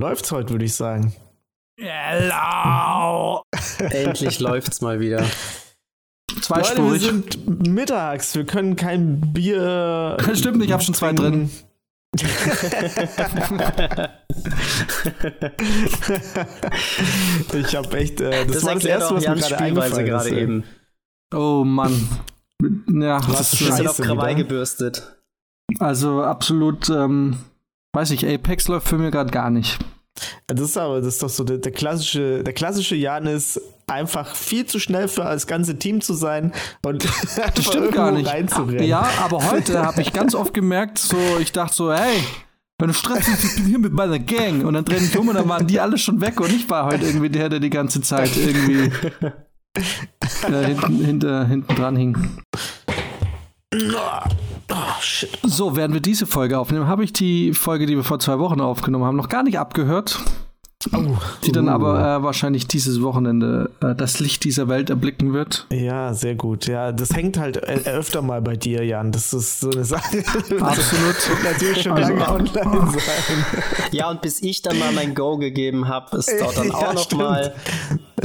Läuft's heute, würde ich sagen. Hello! Endlich läuft's mal wieder. Leute, wir sind mittags, wir können kein Bier. Stimmt nicht, ich habe schon zwei drin. ich habe echt, äh, das, Das war das erste, was mir gerade Spielweise gerade eben. Oh Mann. Ja, Was ist, auf Scheiße Krawall wieder. gebürstet. also absolut, ähm, weiß ich, Apex läuft für mich gerade gar nicht. Das ist aber, das ist doch so der, der klassische, der klassische Jan ist einfach viel zu schnell für das ganze Team zu sein und Das stimmt gar nicht. reinzurennen. Ja, aber heute habe ich ganz oft gemerkt, so, ich dachte so, hey, wenn du Stress hast, ich bin hier mit meiner Gang. Und dann drehen ich um und dann waren die alle schon weg und ich war heute irgendwie der, der die ganze Zeit irgendwie äh, hinten, hinter, hinten dran hing. Oh, shit. So, während wir diese Folge aufnehmen, habe ich die Folge, die wir vor zwei Wochen aufgenommen haben, noch gar nicht abgehört. Oh. Die dann Uh. aber äh, wahrscheinlich dieses Wochenende äh, das Licht dieser Welt erblicken wird. Ja, sehr gut. Ja, das hängt halt äh, öfter mal bei dir, Jan. Das ist so eine Sache. Absolut. Das wird natürlich schon Also- lange online sein. Ja, und bis ich dann mal mein Go gegeben habe, es dauert dann Ja, auch noch stimmt. mal.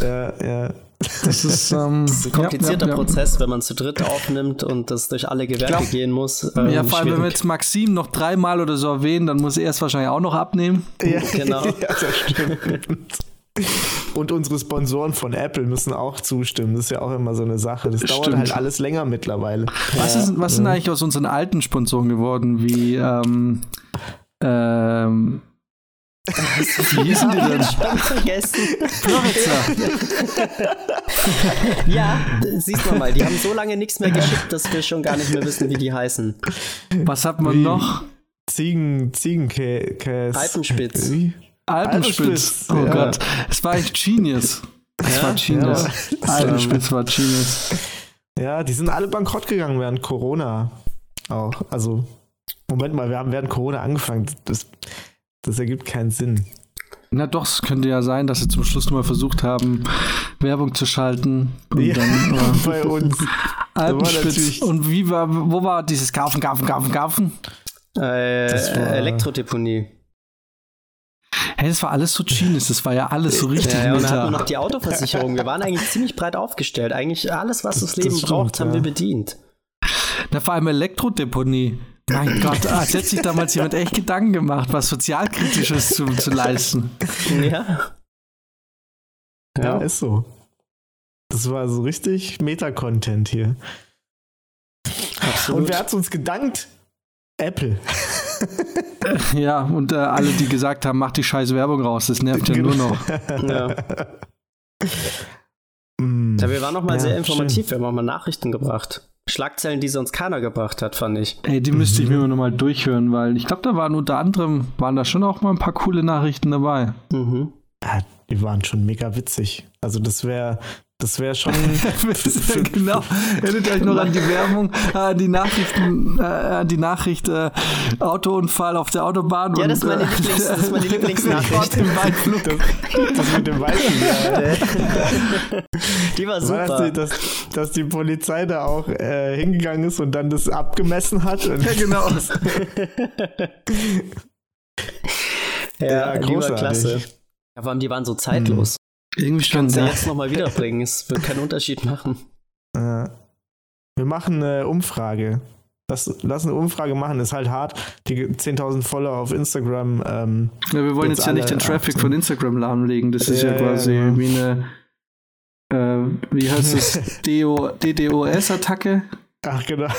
Ja, ja. Das ist, ähm, Das ist ein komplizierter ja, ja, ja. Prozess, wenn man zu dritt aufnimmt und das durch alle Gewerke Glaub- gehen muss. Ähm, Ja, vor allem, wenn wir jetzt Maxim noch dreimal oder so erwähnen, dann muss er es wahrscheinlich auch noch abnehmen. ja Genau. Ja, das stimmt. Und unsere Sponsoren von Apple müssen auch zustimmen. Das ist ja auch immer so eine Sache. Das dauert Stimmt. halt alles länger mittlerweile. Was, ist, was sind eigentlich aus unseren alten Sponsoren geworden, wie, ähm, ähm, wie hießen die denn? Schon vergessen. Ja, siehst du mal, die haben so lange nichts mehr geschickt, dass wir schon gar nicht mehr wissen, wie die heißen. Was hat man Wie? noch? Ziegen, Ziegenkäse. Alpenspitz. Wie? Alpenspitz. Alpenspitz, Oh ja. Gott, es war echt Genius. Es Ja? war Genius. Ja. Alpenspitz war Genius. Ja, die sind alle bankrott gegangen während Corona. Auch. Also, Moment mal, wir haben während Corona angefangen. Das, das ergibt keinen Sinn. Na doch, es könnte ja sein, dass sie zum Schluss mal versucht haben, Werbung zu schalten. Und Ja, dann, äh, bei uns. Alpenspitz. Und wie war, wo war dieses Kaufen, Kaufen, Kaufen, Kaufen? Äh, Das war- Elektrodeponie. Hey, das war alles so Genius, das war ja alles so richtig Ja, ja, und dann hatten wir noch die Autoversicherung. Wir waren eigentlich ziemlich breit aufgestellt. Eigentlich alles, was das Das Leben stimmt, braucht, haben ja. wir bedient. Na, vor allem Elektrodeponie. Mein Gott, als hätte sich damals jemand echt Gedanken gemacht, was Sozialkritisches zu, zu leisten. Ja. Ja, ist so. Das war so richtig Meta-Content hier. absolut. Und wer hat's uns gedankt? Apple. Ja, und äh, alle, die gesagt haben, mach die scheiß Werbung raus, das nervt ja nur noch. ja. Ja, wir waren noch mal Ja, sehr informativ. Wir haben auch mal Nachrichten gebracht. Schlagzeilen, die sonst keiner gebracht hat, fand ich. Ey, die müsste ich mir nochmal durchhören, weil ich glaube, da waren unter anderem, waren da schon auch mal ein paar coole Nachrichten dabei. Mhm. Ja, die waren schon mega witzig. Also das wäre das wäre schon genau. Erinnert euch noch an die Werbung, äh, an die Nachrichten, äh, an die Nachricht äh, Autounfall auf der Autobahn. Ja, und, das ist meine äh, Lieblings- das ist meine Lieblingsnachricht. Im Waldflug. das, das mit dem Weißen. Ja. Die war War das super. die, dass, dass die Polizei da auch äh, hingegangen ist und dann das abgemessen hat? Und Ja, genau. ja, Ja, großartig. klasse. Ja, vor allem, die waren so zeitlos. Irgendwie schon. Kannst du Ja. jetzt nochmal wiederbringen. Es wird keinen Unterschied machen. Äh, wir machen eine Umfrage. Lass, lass eine Umfrage machen, ist halt hart. Die 10.000 Follower auf Instagram. Ähm, Ja, wir wollen Jetzt jetzt, ja nicht den Traffic 18. von Instagram lahmlegen. Das ist ja, Ja, ja, quasi genau. wie eine, äh, wie heißt das, DO, DDoS-Attacke. ach, genau.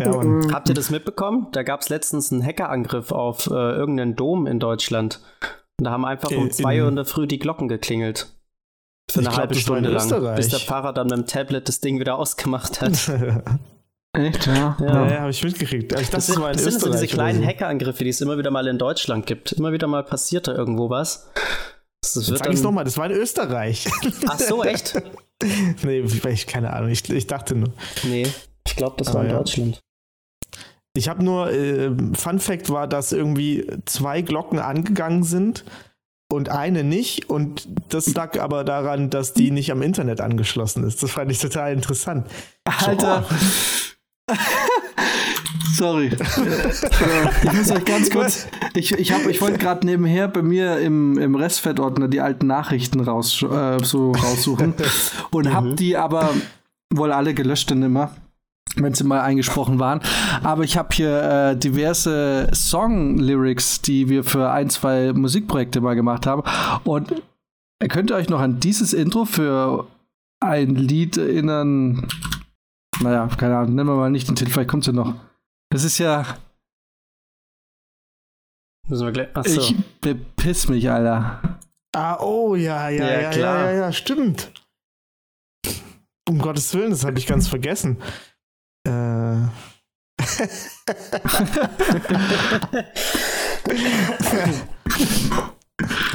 ja, Mann. Habt ihr das mitbekommen? Da gab es letztens einen Hackerangriff auf äh, irgendeinen Dom in Deutschland. Und da haben einfach um In- 2 Uhr in der Früh die Glocken geklingelt. Für Ich eine glaub, halbe in Stunde lang. Österreich. Bis der Pfarrer dann mit dem Tablet das Ding wieder ausgemacht hat. Echt, ja? Ja. Ja, ja, habe ich mitgekriegt. Aber Ich dachte, Das das, sind, das sind so diese kleinen so. Hackerangriffe, die es immer wieder mal in Deutschland gibt. Immer wieder mal passiert da irgendwo was. Das Jetzt wird sag ich's dann, nochmal, das war in Österreich. ach so, echt? nee, ich, keine Ahnung. Ich, ich dachte nur. Nee, ich glaube, das Aber war in ja. Deutschland. Ich habe nur, äh, Fun Fact war, dass irgendwie zwei Glocken angegangen sind und eine nicht. Und das lag aber daran, dass die nicht am Internet angeschlossen ist. Das fand ich total interessant. Alter. Sorry. ich muss euch ganz kurz. Ich, ich, hab, ich wollte gerade nebenher bei mir im, im Restfettordner die alten Nachrichten raus, äh, so raussuchen und mhm. hab die aber wohl alle gelöscht dann immer wenn sie mal eingesprochen waren. Aber ich habe hier äh, diverse Song-Lyrics, die wir für ein, zwei Musikprojekte mal gemacht haben. Und könnt ihr euch noch an dieses Intro für ein Lied erinnern? Naja, keine Ahnung, nennen wir mal nicht den Titel, vielleicht kommt ja noch. Das ist ja. Müssen wir gleich. Achso. Ich bepiss mich, Alter. Ah, oh, ja, ja, ja, ja, ja, ja, ja, stimmt. Um Gottes Willen, das habe ich ganz vergessen. Äh.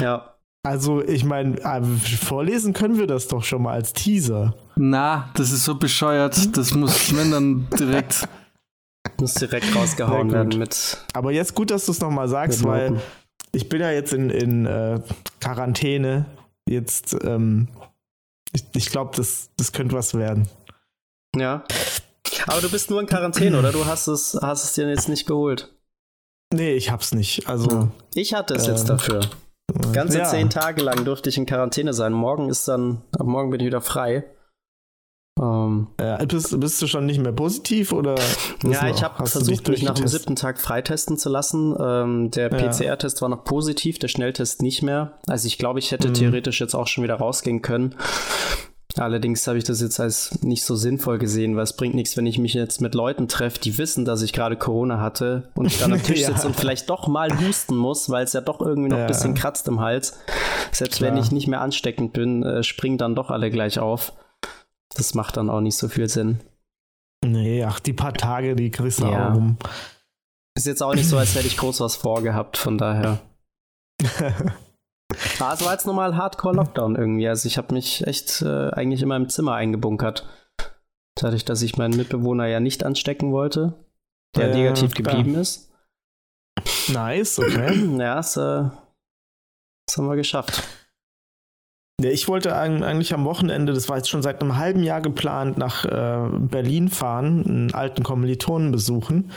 ja. Also, ich meine, äh, vorlesen können wir das doch schon mal als Teaser. Na, das ist so bescheuert. Das muss wenn dann direkt. Muss direkt rausgehauen werden mit. Aber jetzt gut, dass du es nochmal sagst, weil ich bin ja jetzt in, in äh, Quarantäne. Jetzt, ähm, ich, ich glaube, das, das könnte was werden. Ja. Aber du bist nur in Quarantäne, oder? Du hast es, hast es dir jetzt nicht geholt. Nee, ich hab's nicht. Also. Ich hatte es äh, jetzt dafür. Ganze ja. zehn Tage lang durfte ich in Quarantäne sein. Morgen ist dann, ab morgen bin ich wieder frei. Um, ähm, ja, bist, bist, du schon nicht mehr positiv oder? Ja, ich habe versucht, mich nach dem siebten Tag freitesten zu lassen. Ähm, der ja. PCR-Test war noch positiv, der Schnelltest nicht mehr. Also ich glaube, ich hätte mhm. theoretisch jetzt auch schon wieder rausgehen können. Allerdings habe ich das jetzt als nicht so sinnvoll gesehen, weil es bringt nichts, wenn ich mich jetzt mit Leuten treffe, die wissen, dass ich gerade Corona hatte und ich dann am Tisch sitze ja. und vielleicht doch mal husten muss, weil es ja doch irgendwie noch ja. ein bisschen kratzt im Hals. Selbst Klar. wenn ich nicht mehr ansteckend bin, äh, springen dann doch alle gleich auf. Das macht dann auch nicht so viel Sinn. Nee, ach, die paar Tage, die kriegst du ja. auch rum. Ist jetzt auch nicht so, als hätte ich groß was vorgehabt, von daher. Ah, es war jetzt nochmal Hardcore-Lockdown irgendwie. Also ich habe mich echt äh, eigentlich in meinem Zimmer eingebunkert. Dadurch, dass ich meinen Mitbewohner ja nicht anstecken wollte, der äh, negativ geblieben klar. ist. Nice, okay. ja, das, äh, das haben wir geschafft. Ja, ich wollte eigentlich am Wochenende, das war jetzt schon seit einem halben Jahr geplant, nach äh, Berlin fahren, einen alten Kommilitonen besuchen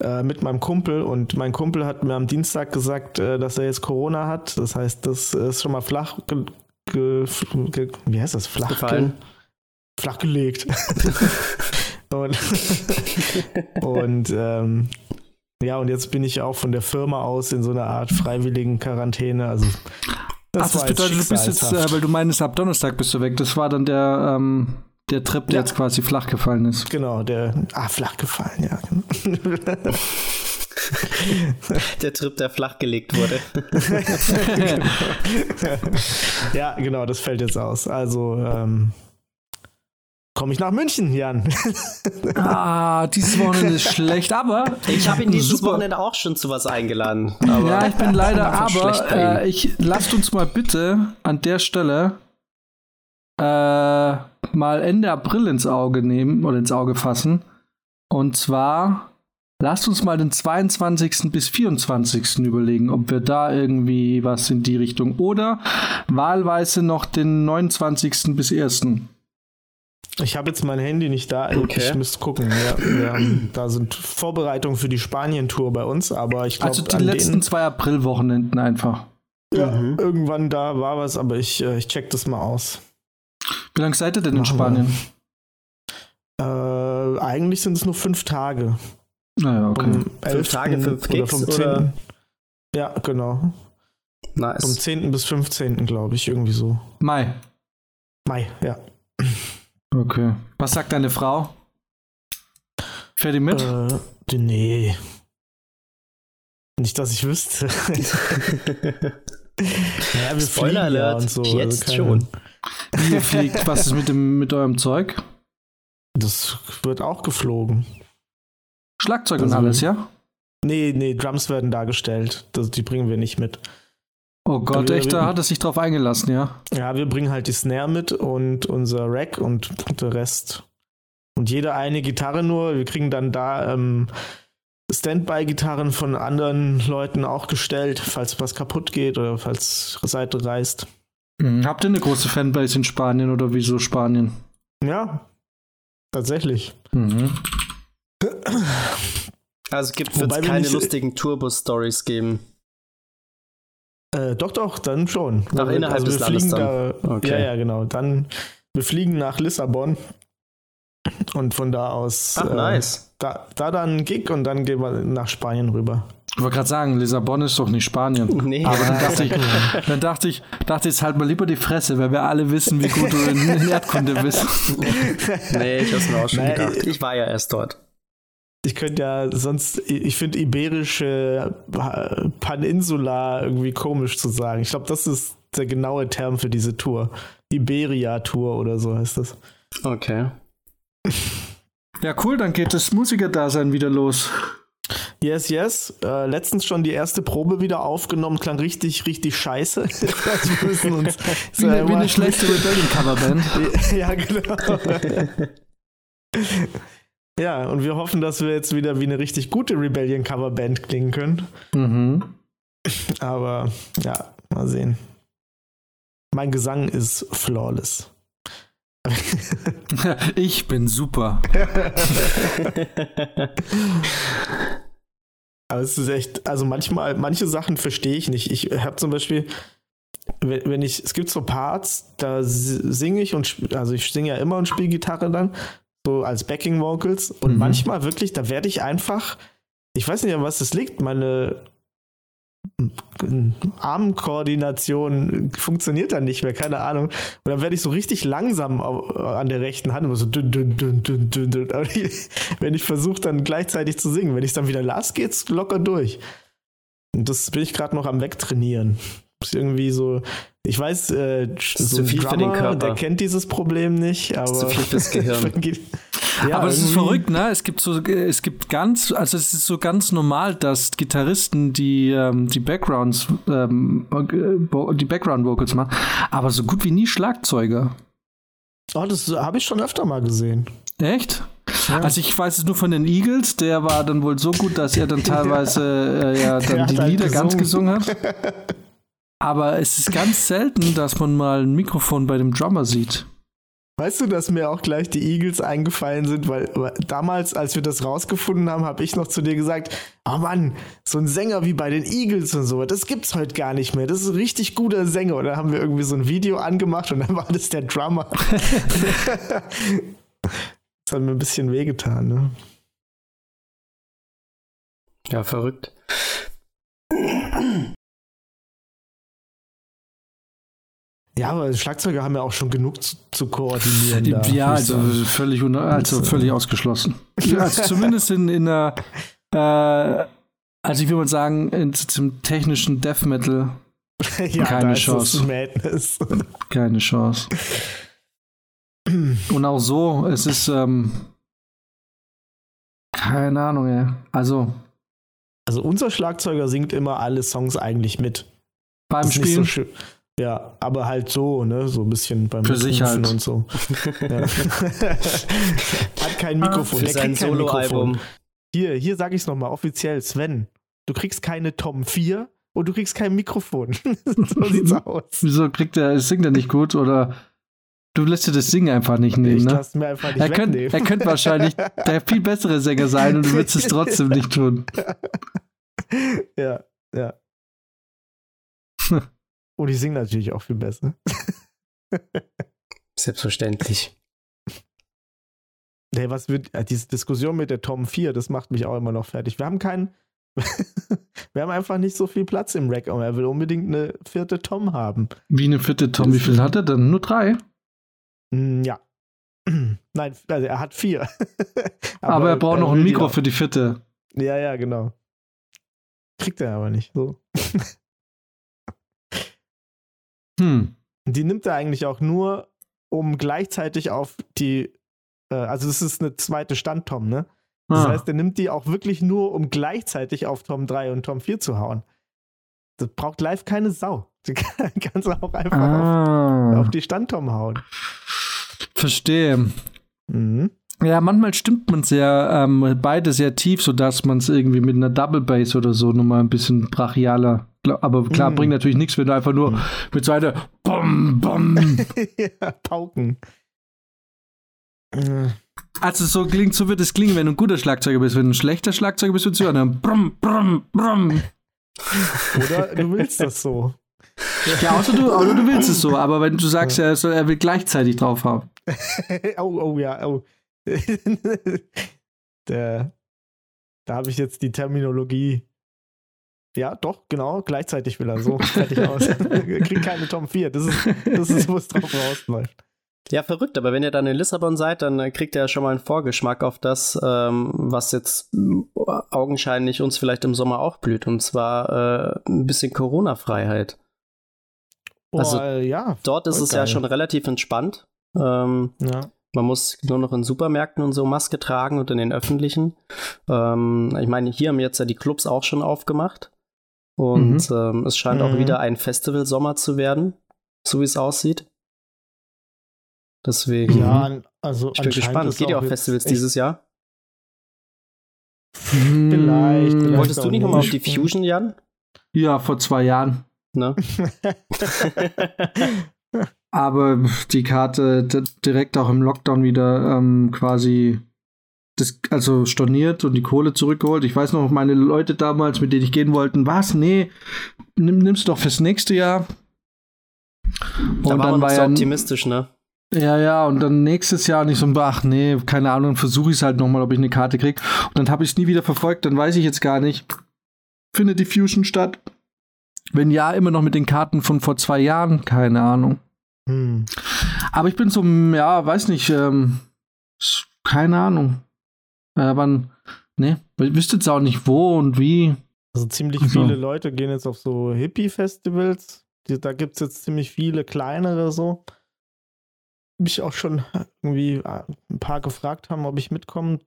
äh, mit meinem Kumpel und mein Kumpel hat mir am Dienstag gesagt, äh, dass er jetzt Corona hat. Das heißt, das ist schon mal flach, wie heißt das? Flach gefallen. flach gelegt. und und ähm, ja, und jetzt bin ich auch von der Firma aus in so einer Art freiwilligen Quarantäne. Also das, Ach, das bedeutet, du bist jetzt, äh, weil du meinst, ab Donnerstag bist du weg. Das war dann der, ähm, der Trip, der ja. jetzt quasi flach gefallen ist. Genau, der, ah, flach gefallen, ja. der Trip, der flach gelegt wurde. ja, genau, das fällt jetzt aus. Also, ähm, komme ich nach München, Jan. ah, dieses Wochenende ist schlecht, aber ich habe ihn dieses super. Wochenende auch schon zu was eingeladen. ja, ich bin leider, aber äh, ich lasst uns mal bitte an der Stelle äh, mal Ende April ins Auge nehmen oder ins Auge fassen. Und zwar lasst uns mal den 22. bis 24. überlegen, ob wir da irgendwie was in die Richtung oder wahlweise noch den 29. bis 1. Ich habe jetzt mein Handy nicht da. Okay. Ich müsste gucken. Ja, da sind Vorbereitungen für die Spanien-Tour bei uns, aber ich glaube. Also die letzten zwei April-Wochenenden einfach. Ja, mhm. irgendwann da war was, aber ich, äh, ich check das mal aus. Wie lange seid ihr denn in Spanien? Äh, eigentlich sind es nur fünf Tage. Naja, okay. Um fünf Tage, fünf Gigs, oder vom 10. Oder? Ja, genau. Nice. Vom 10. bis 15. glaube ich, irgendwie so. Mai. Mai, ja. Okay. Was sagt deine Frau? Fährt die mit? Äh, nee. Nicht, dass ich wüsste. ja, wir Spoiler Alert, und so. jetzt also schon. Wie ihr fliegt, was ist mit, dem, mit eurem Zeug? Das wird auch geflogen. Schlagzeug also, und alles, ja? Nee, nee, Drums werden dargestellt. Das, die bringen wir nicht mit. Oh Gott, wir, echt, da hat es sich drauf eingelassen, ja? Ja, wir bringen halt die Snare mit und unser Rack und der Rest. Und jede eine Gitarre nur. Wir kriegen dann da ähm, Standby-Gitarren von anderen Leuten auch gestellt, falls was kaputt geht oder falls Seite reißt. Mhm. Habt ihr eine große Fanbase in Spanien oder wieso Spanien? Ja, tatsächlich. Mhm. Also gibt es keine lustigen Tourbus-Stories geben. Äh, doch, doch, dann schon. Nach also innerhalb also des Landes dann. Da, okay. Ja, ja, genau. Dann, wir fliegen nach Lissabon und von da aus. Ach, äh, nice. Da, da dann Gig und dann gehen wir nach Spanien rüber. Ich wollte gerade sagen, Lissabon ist doch nicht Spanien. Nee. Aber dann dachte ich, dann dachte ich, dachte jetzt halt mal lieber die Fresse, weil wir alle wissen, wie gut du in, in Erdkunde bist. nee, ich hab's mir auch schon nee, gedacht. Ich war ja erst dort. Ich könnte ja sonst, ich finde iberische Paninsula irgendwie komisch zu sagen. Ich glaube, das ist der genaue Term für diese Tour. Iberia-Tour oder so heißt das. Okay. Ja, cool, dann geht das Musikerdasein wieder los. Yes, yes. Äh, letztens schon die erste Probe wieder aufgenommen, klang richtig, richtig scheiße. wir müssen uns wie, eine, wie eine schlechte Rebellion-Coverband. ja, genau. ja, und wir hoffen, dass wir jetzt wieder wie eine richtig gute Rebellion-Coverband klingen können. Mhm. Aber ja, mal sehen. Mein Gesang ist flawless. ich bin super. Aber es ist echt, also manchmal, manche Sachen verstehe ich nicht. Ich habe zum Beispiel, wenn ich, es gibt so Parts, da singe ich und, also ich singe ja immer und spiele Gitarre dann, so als Backing Vocals. Und mhm. manchmal wirklich, da werde ich einfach, ich weiß nicht, an was das liegt, meine Armkoordination funktioniert dann nicht mehr, keine Ahnung. Und dann werde ich so richtig langsam an der rechten Hand, immer so dünn, dünn, dünn, dünn, dünn, dünn. Wenn ich versuche, dann gleichzeitig zu singen. Wenn ich dann wieder las, geht's locker durch. Und das bin ich gerade noch am Wegtrainieren. Ist irgendwie so, ich weiß, äh, so ein Drummer, der kennt dieses Problem nicht, aber. Zu viel fürs Gehirn. Ja, aber es ist verrückt, ne? Es gibt so, es gibt ganz, also es ist so ganz normal, dass Gitarristen die ähm, die Backgrounds, ähm, die Background Vocals machen, aber so gut wie nie Schlagzeuger. Oh, das habe ich schon öfter mal gesehen. Echt? Ja. Also ich weiß es nur von den Eagles, der war dann wohl so gut, dass er dann teilweise äh, ja dann die Lieder gesungen. ganz gesungen hat. Aber es ist ganz selten, dass man mal ein Mikrofon bei dem Drummer sieht. Weißt du, dass mir auch gleich die Eagles eingefallen sind, weil, damals, als wir das rausgefunden haben, habe ich noch zu dir gesagt, oh Mann, so ein Sänger wie bei den Eagles und so, das gibt's heute gar nicht mehr. Das ist ein richtig guter Sänger. Und dann haben wir irgendwie so ein Video angemacht und dann war das der Drummer. das hat mir ein bisschen wehgetan, ne? Ja, verrückt. Ja, aber Schlagzeuger haben ja auch schon genug zu, zu koordinieren. Ja, da, also völlig, also völlig ausgeschlossen. Also zumindest in, in der, äh, also ich würde mal sagen, in, zum technischen Death Metal ja, keine Chance. Keine Chance. Und auch so, es ist, ähm, keine Ahnung, ey. Also. Also unser Schlagzeuger singt immer alle Songs eigentlich mit. Beim Spielen? So ja, aber halt so, ne, so ein bisschen beim Für sich halt. und so. Ja. Hat kein Mikrofon. Für sein Solo-Album. Hier, hier sage ich es nochmal offiziell, Sven. Du kriegst keine Tom 4 und du kriegst kein Mikrofon. so sieht's aus. Wieso kriegt er, singt er nicht gut oder du lässt dir das Singen einfach nicht nehmen, ich ne? Mir einfach nicht er könnte er könnt wahrscheinlich der viel bessere Sänger sein und du würdest es trotzdem nicht tun. ja, ja. Und die singen natürlich auch viel besser. Selbstverständlich. Nee, was wird, äh, diese Diskussion mit der Tom 4, das macht mich auch immer noch fertig. Wir haben keinen, wir haben einfach nicht so viel Platz im Rack und er will unbedingt eine vierte Tom haben. Wie eine vierte Tom? Wie viel hat er denn? Nur drei? Hm, ja. Nein, also er hat vier. aber, aber, er braucht er noch ein Mikro für die vierte. Ja, ja, genau. Kriegt er aber nicht. So. Hm. Die nimmt er eigentlich auch nur, um gleichzeitig auf die, äh, also es ist eine zweite Stand-Tom, ne? Das ah. heißt, er nimmt die auch wirklich nur, um gleichzeitig auf Tom 3 und Tom 4 zu hauen. Das braucht live keine Sau. Du kannst auch einfach ah. auf, auf, die Stand-Tom hauen. Verstehe. Mhm. Ja, manchmal stimmt man sehr, ähm, beide sehr tief, sodass man es irgendwie mit einer Double Bass oder so nochmal ein bisschen brachialer. Aber klar, mm. bringt natürlich nichts, wenn du einfach nur mm. mit so einer Bom, Bom. ja, Pauken. Also so klingt, so wird es klingen, wenn du ein guter Schlagzeuger bist. Wenn du ein schlechter Schlagzeuger bist, wird es hören. Brumm, brumm, brumm. Oder du willst das so. Ja, außer du, oder du willst es so, aber wenn du sagst, er, soll, er will gleichzeitig drauf haben. oh, oh, ja, oh. Der, da habe ich jetzt die Terminologie. Ja, doch, genau, gleichzeitig will er so fertig aus. Kriegt keine Tom 4. Das ist, das ist wo es drauf rausläuft. Ja, verrückt, aber wenn ihr dann in Lissabon seid, dann äh, kriegt ihr ja schon mal einen Vorgeschmack auf das, ähm, was jetzt äh, augenscheinlich uns vielleicht im Sommer auch blüht, und zwar äh, ein bisschen Corona-Freiheit. Also ja, dort ist es geil. ja schon relativ entspannt. Ähm, ja. Man muss nur noch in Supermärkten und so Maske tragen und in den öffentlichen. Ähm, ich meine, hier haben jetzt ja die Clubs auch schon aufgemacht. Und mhm. ähm, es scheint mhm. auch wieder ein Festivalsommer zu werden, so wie es aussieht. Deswegen. Ja, also ich bin gespannt. Geht ihr auf Festivals dieses Jahr? Vielleicht, vielleicht. Wolltest du nicht nochmal auf die Fusion, Jan? Ja, vor zwei Jahren. Ne? Aber die Karte direkt auch im Lockdown wieder ähm, quasi das, also storniert und die Kohle zurückgeholt. Ich weiß noch, meine Leute damals, mit denen ich gehen wollte, was? Nee, nimm, nimmst du doch fürs nächste Jahr. Und da war dann war so ja optimistisch, ne? Ja, ja, und dann nächstes Jahr nicht so, ach nee, keine Ahnung, versuche ich es halt nochmal, ob ich eine Karte kriege. Und dann habe ich es nie wieder verfolgt, dann weiß ich jetzt gar nicht, findet die Fusion statt? Wenn ja, immer noch mit den Karten von vor zwei Jahren, keine Ahnung. Hm. Aber ich bin so, ja, weiß nicht, ähm, keine Ahnung. Äh, wann, ne, wüsste jetzt auch nicht wo und wie. Also ziemlich also. viele Leute gehen jetzt auf so Hippie-Festivals. Da gibt es jetzt ziemlich viele kleinere so mich auch schon irgendwie äh, ein paar gefragt haben, ob ich mitkomme.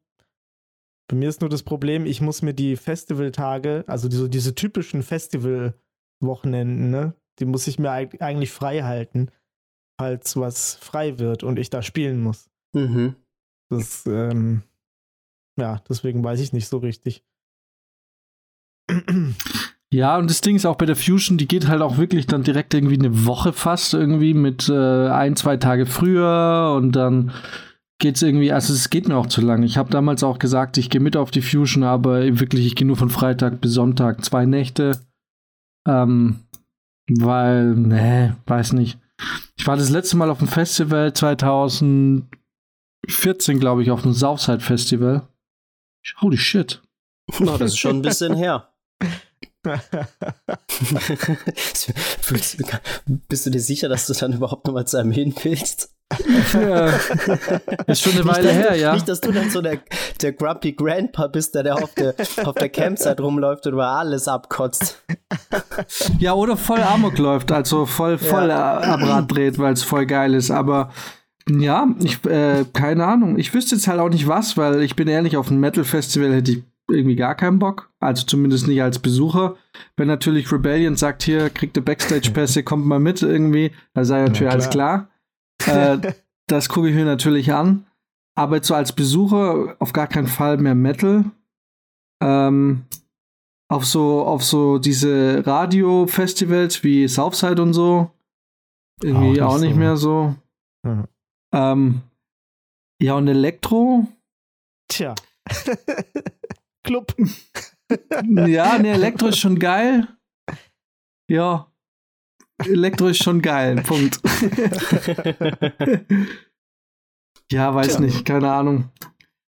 Bei mir ist nur das Problem, ich muss mir die Festivaltage, also die, so diese typischen Festivalwochenenden, ne, die muss ich mir eigentlich frei halten, falls was frei wird und ich da spielen muss. Mhm. Das, ähm, ja, deswegen weiß ich nicht so richtig. Ja, und das Ding ist auch bei der Fusion, die geht halt auch wirklich dann direkt irgendwie eine Woche fast irgendwie mit äh, ein, zwei Tage früher und dann geht's irgendwie, also es geht mir auch zu lang. Ich habe damals auch gesagt, ich gehe mit auf die Fusion, aber wirklich, ich gehe nur von Freitag bis Sonntag, zwei Nächte. Ähm, weil, ne, weiß nicht. Ich war das letzte Mal auf dem Festival 2014, glaube ich, auf dem Southside Festival. Holy shit. No, das ist schon ein bisschen her. Bist du dir sicher, dass du dann überhaupt noch mal zu einem hin willst? Ja. Ist schon eine Weile her, ja. Nicht, dass du dann so der, der Grumpy Grandpa bist, der, der auf der, auf der Campsite rumläuft und über alles abkotzt. Ja, oder voll Amok läuft, also voll, voll ja. am Rad dreht, weil es voll geil ist. Aber ja, ich, äh, keine Ahnung. Ich wüsste jetzt halt auch nicht was, weil ich bin ehrlich, auf ein Metal-Festival hätte ich irgendwie gar keinen Bock. Also zumindest nicht als Besucher. Wenn natürlich Rebellion sagt, hier, kriegt ihr Backstage-Pässe, kommt mal mit irgendwie, dann sei natürlich alles klar. Äh, das gucke ich mir natürlich an. Aber jetzt so als Besucher auf gar keinen Fall mehr Metal. Ähm, auf so, auf so diese Radio-Festivals wie Southside und so. Irgendwie auch nicht, auch nicht so. mehr so. Mhm. Ähm, ja, und Elektro. Tja. Club. ja, ne, Elektro ist schon geil. Ja. Elektro ist schon geil. Punkt. ja, weiß Tja. nicht, keine Ahnung.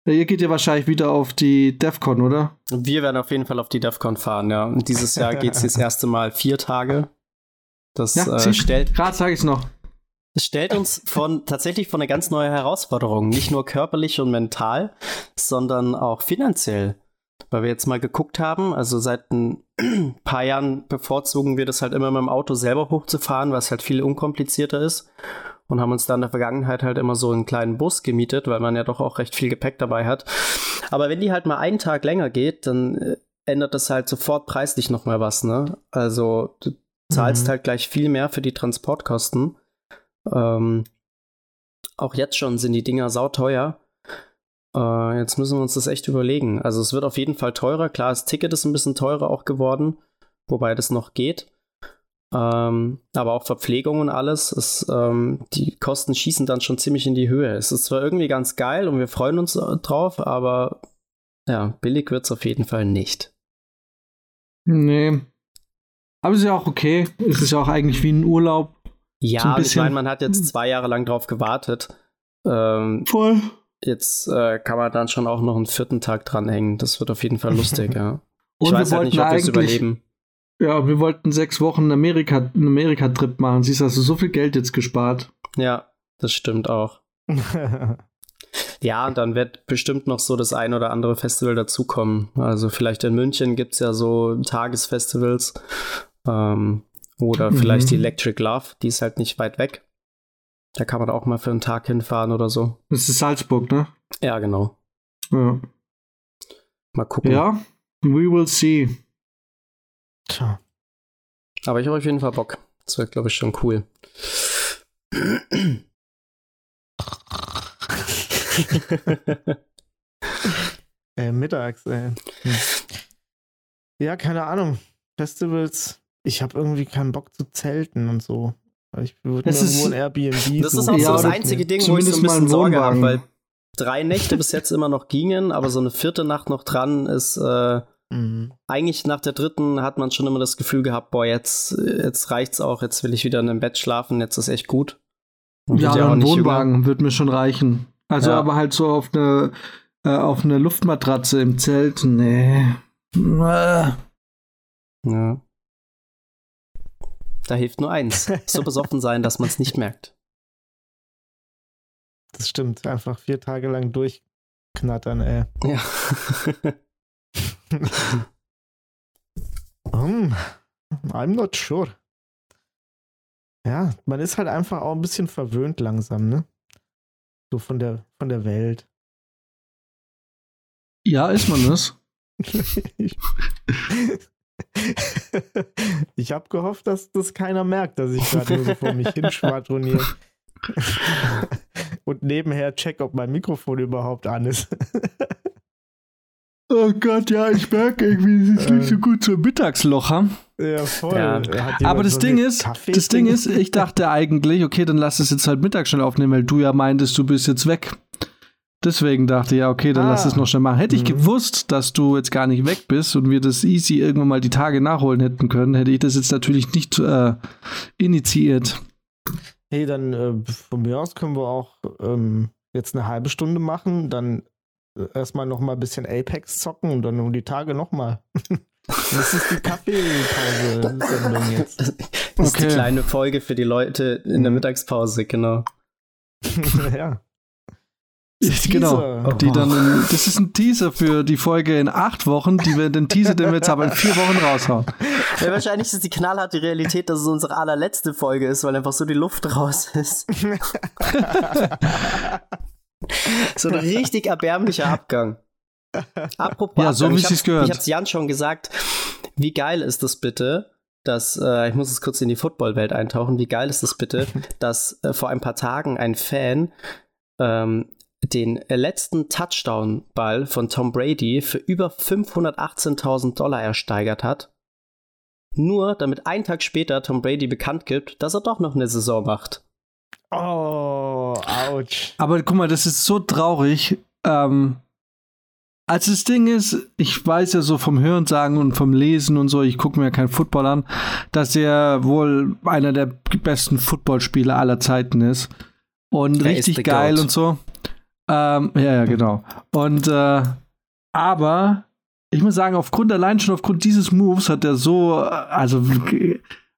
Ihr geht ja wahrscheinlich wieder auf die DEFCON, oder? Wir werden auf jeden Fall auf die DEFCON fahren, ja. Und dieses Jahr geht es das erste Mal vier Tage. Das ja, äh, stellt. Gerade sage ich es noch. Es stellt uns von tatsächlich von eine ganz neue Herausforderung, nicht nur körperlich und mental, sondern auch finanziell weil wir jetzt mal geguckt haben, also seit ein paar Jahren bevorzugen wir das halt immer mit dem Auto selber hochzufahren, was halt viel unkomplizierter ist und haben uns dann in der Vergangenheit halt immer so einen kleinen Bus gemietet, weil man ja doch auch recht viel Gepäck dabei hat. Aber wenn die halt mal einen Tag länger geht, dann äh, ändert das halt sofort preislich nochmal was, ne? Also du zahlst mhm. halt gleich viel mehr für die Transportkosten. Ähm, auch jetzt schon sind die Dinger sauteuer. Äh, jetzt müssen wir uns das echt überlegen. Also es wird auf jeden Fall teurer. Klar, das Ticket ist ein bisschen teurer auch geworden, wobei das noch geht. Ähm, aber auch Verpflegung und alles, ist, ähm, die Kosten schießen dann schon ziemlich in die Höhe. Es ist zwar irgendwie ganz geil und wir freuen uns äh, drauf, aber ja, billig wird es auf jeden Fall nicht. Nee. Aber es ist ja auch okay. Es ist ja auch eigentlich wie ein Urlaub. Ja, so ich meine, man hat jetzt zwei Jahre lang drauf gewartet. Ähm, Voll. Jetzt äh, kann man dann schon auch noch einen vierten Tag dranhängen. Das wird auf jeden Fall lustig, ja. Ich weiß halt nicht, ob wir es überleben. Ja, wir wollten sechs Wochen einen Amerika-Trip Amerika machen. Siehst du, hast du so viel Geld jetzt gespart. Ja, das stimmt auch. ja, und dann wird bestimmt noch so das ein oder andere Festival dazukommen. Also vielleicht in München gibt es ja so Tagesfestivals. Ähm, oder mhm. vielleicht die Electric Love, die ist halt nicht weit weg. Da kann man auch mal für einen Tag hinfahren oder so. Das ist Salzburg, ne? Ja, genau. Ja. Mal gucken. Ja, we will see. Tja. Aber ich habe auf jeden Fall Bock. Das wird, glaube ich, schon cool. äh, mittags, ey. Hm. Ja, keine Ahnung. Festivals. Ich habe irgendwie keinen Bock zu zelten und so. Ich würde nur ein Airbnb. Das ist auch so das einzige Ding, wo ich so ein bisschen Sorge habe, weil drei Nächte bis jetzt immer noch gingen, aber so eine vierte Nacht noch dran ist. Äh, mhm. Eigentlich nach der dritten hat man schon immer das Gefühl gehabt, boah, jetzt, jetzt reicht's auch, jetzt will ich wieder in einem Bett schlafen, jetzt ist echt gut. Und ja, ja ein Wohnwagen jünger. wird mir schon reichen. Also ja. aber halt so auf eine, äh, auf eine Luftmatratze im Zelt, nee. Äh. Ja. Da hilft nur eins. So besoffen sein, dass man es nicht merkt. Das stimmt. Einfach vier Tage lang durchknattern, ey. Ja. um, I'm not sure. Ja, man ist halt einfach auch ein bisschen verwöhnt langsam, ne? So von der, von der Welt. Ja, ist man das? ich habe gehofft, dass das keiner merkt, dass ich gerade nur so vor mich hinschwadroniere. Und nebenher check, ob mein Mikrofon überhaupt an ist. oh Gott, ja, ich merke irgendwie, es ist nicht so äh. gut zum Mittagsloch haben. Ja, voll. Ja. Aber das so Ding ist, das Ding ist, ich dachte eigentlich, okay, dann lass es jetzt halt Mittag schnell aufnehmen, weil du ja meintest, du bist jetzt weg. Deswegen dachte ich, ja, okay, dann ah. lass es noch schnell machen. Hätte ich mhm. gewusst, dass du jetzt gar nicht weg bist und wir das easy irgendwann mal die Tage nachholen hätten können, hätte ich das jetzt natürlich nicht äh, initiiert. Hey, dann äh, von mir aus können wir auch ähm, jetzt eine halbe Stunde machen, dann äh, erstmal noch mal ein bisschen Apex zocken und dann um die Tage noch mal. das ist die Kaffeepause-Sendung jetzt. Das ist okay. die kleine Folge für die Leute in der mhm. Mittagspause, genau. ja. Genau, die dann in, das ist ein Teaser für die Folge in acht Wochen, die wir den Teaser, den wir jetzt aber in vier Wochen raushauen. Ja, wahrscheinlich ist die knallharte Realität, dass es unsere allerletzte Folge ist, weil einfach so die Luft raus ist. so ein richtig erbärmlicher Abgang. Apropos, ja, so wie es gehört. Ich hab's Jan schon gesagt. Wie geil ist das bitte, dass, äh, ich muss es kurz in die Footballwelt eintauchen, wie geil ist das bitte, dass äh, vor ein paar Tagen ein Fan ähm, den letzten Touchdown-Ball von Tom Brady für über 518.000 Dollar ersteigert hat. Nur damit einen Tag später Tom Brady bekannt gibt, dass er doch noch eine Saison macht. Oh, ouch. Aber guck mal, das ist so traurig. Ähm, als das Ding ist, ich weiß ja so vom Hörensagen und vom Lesen und so, ich gucke mir keinen Football an, dass er wohl einer der besten Footballspieler aller Zeiten ist. Und er richtig geil Goat. und so. Ähm, ja, ja, genau. Und äh, aber ich muss sagen, aufgrund allein schon aufgrund dieses Moves hat er so, also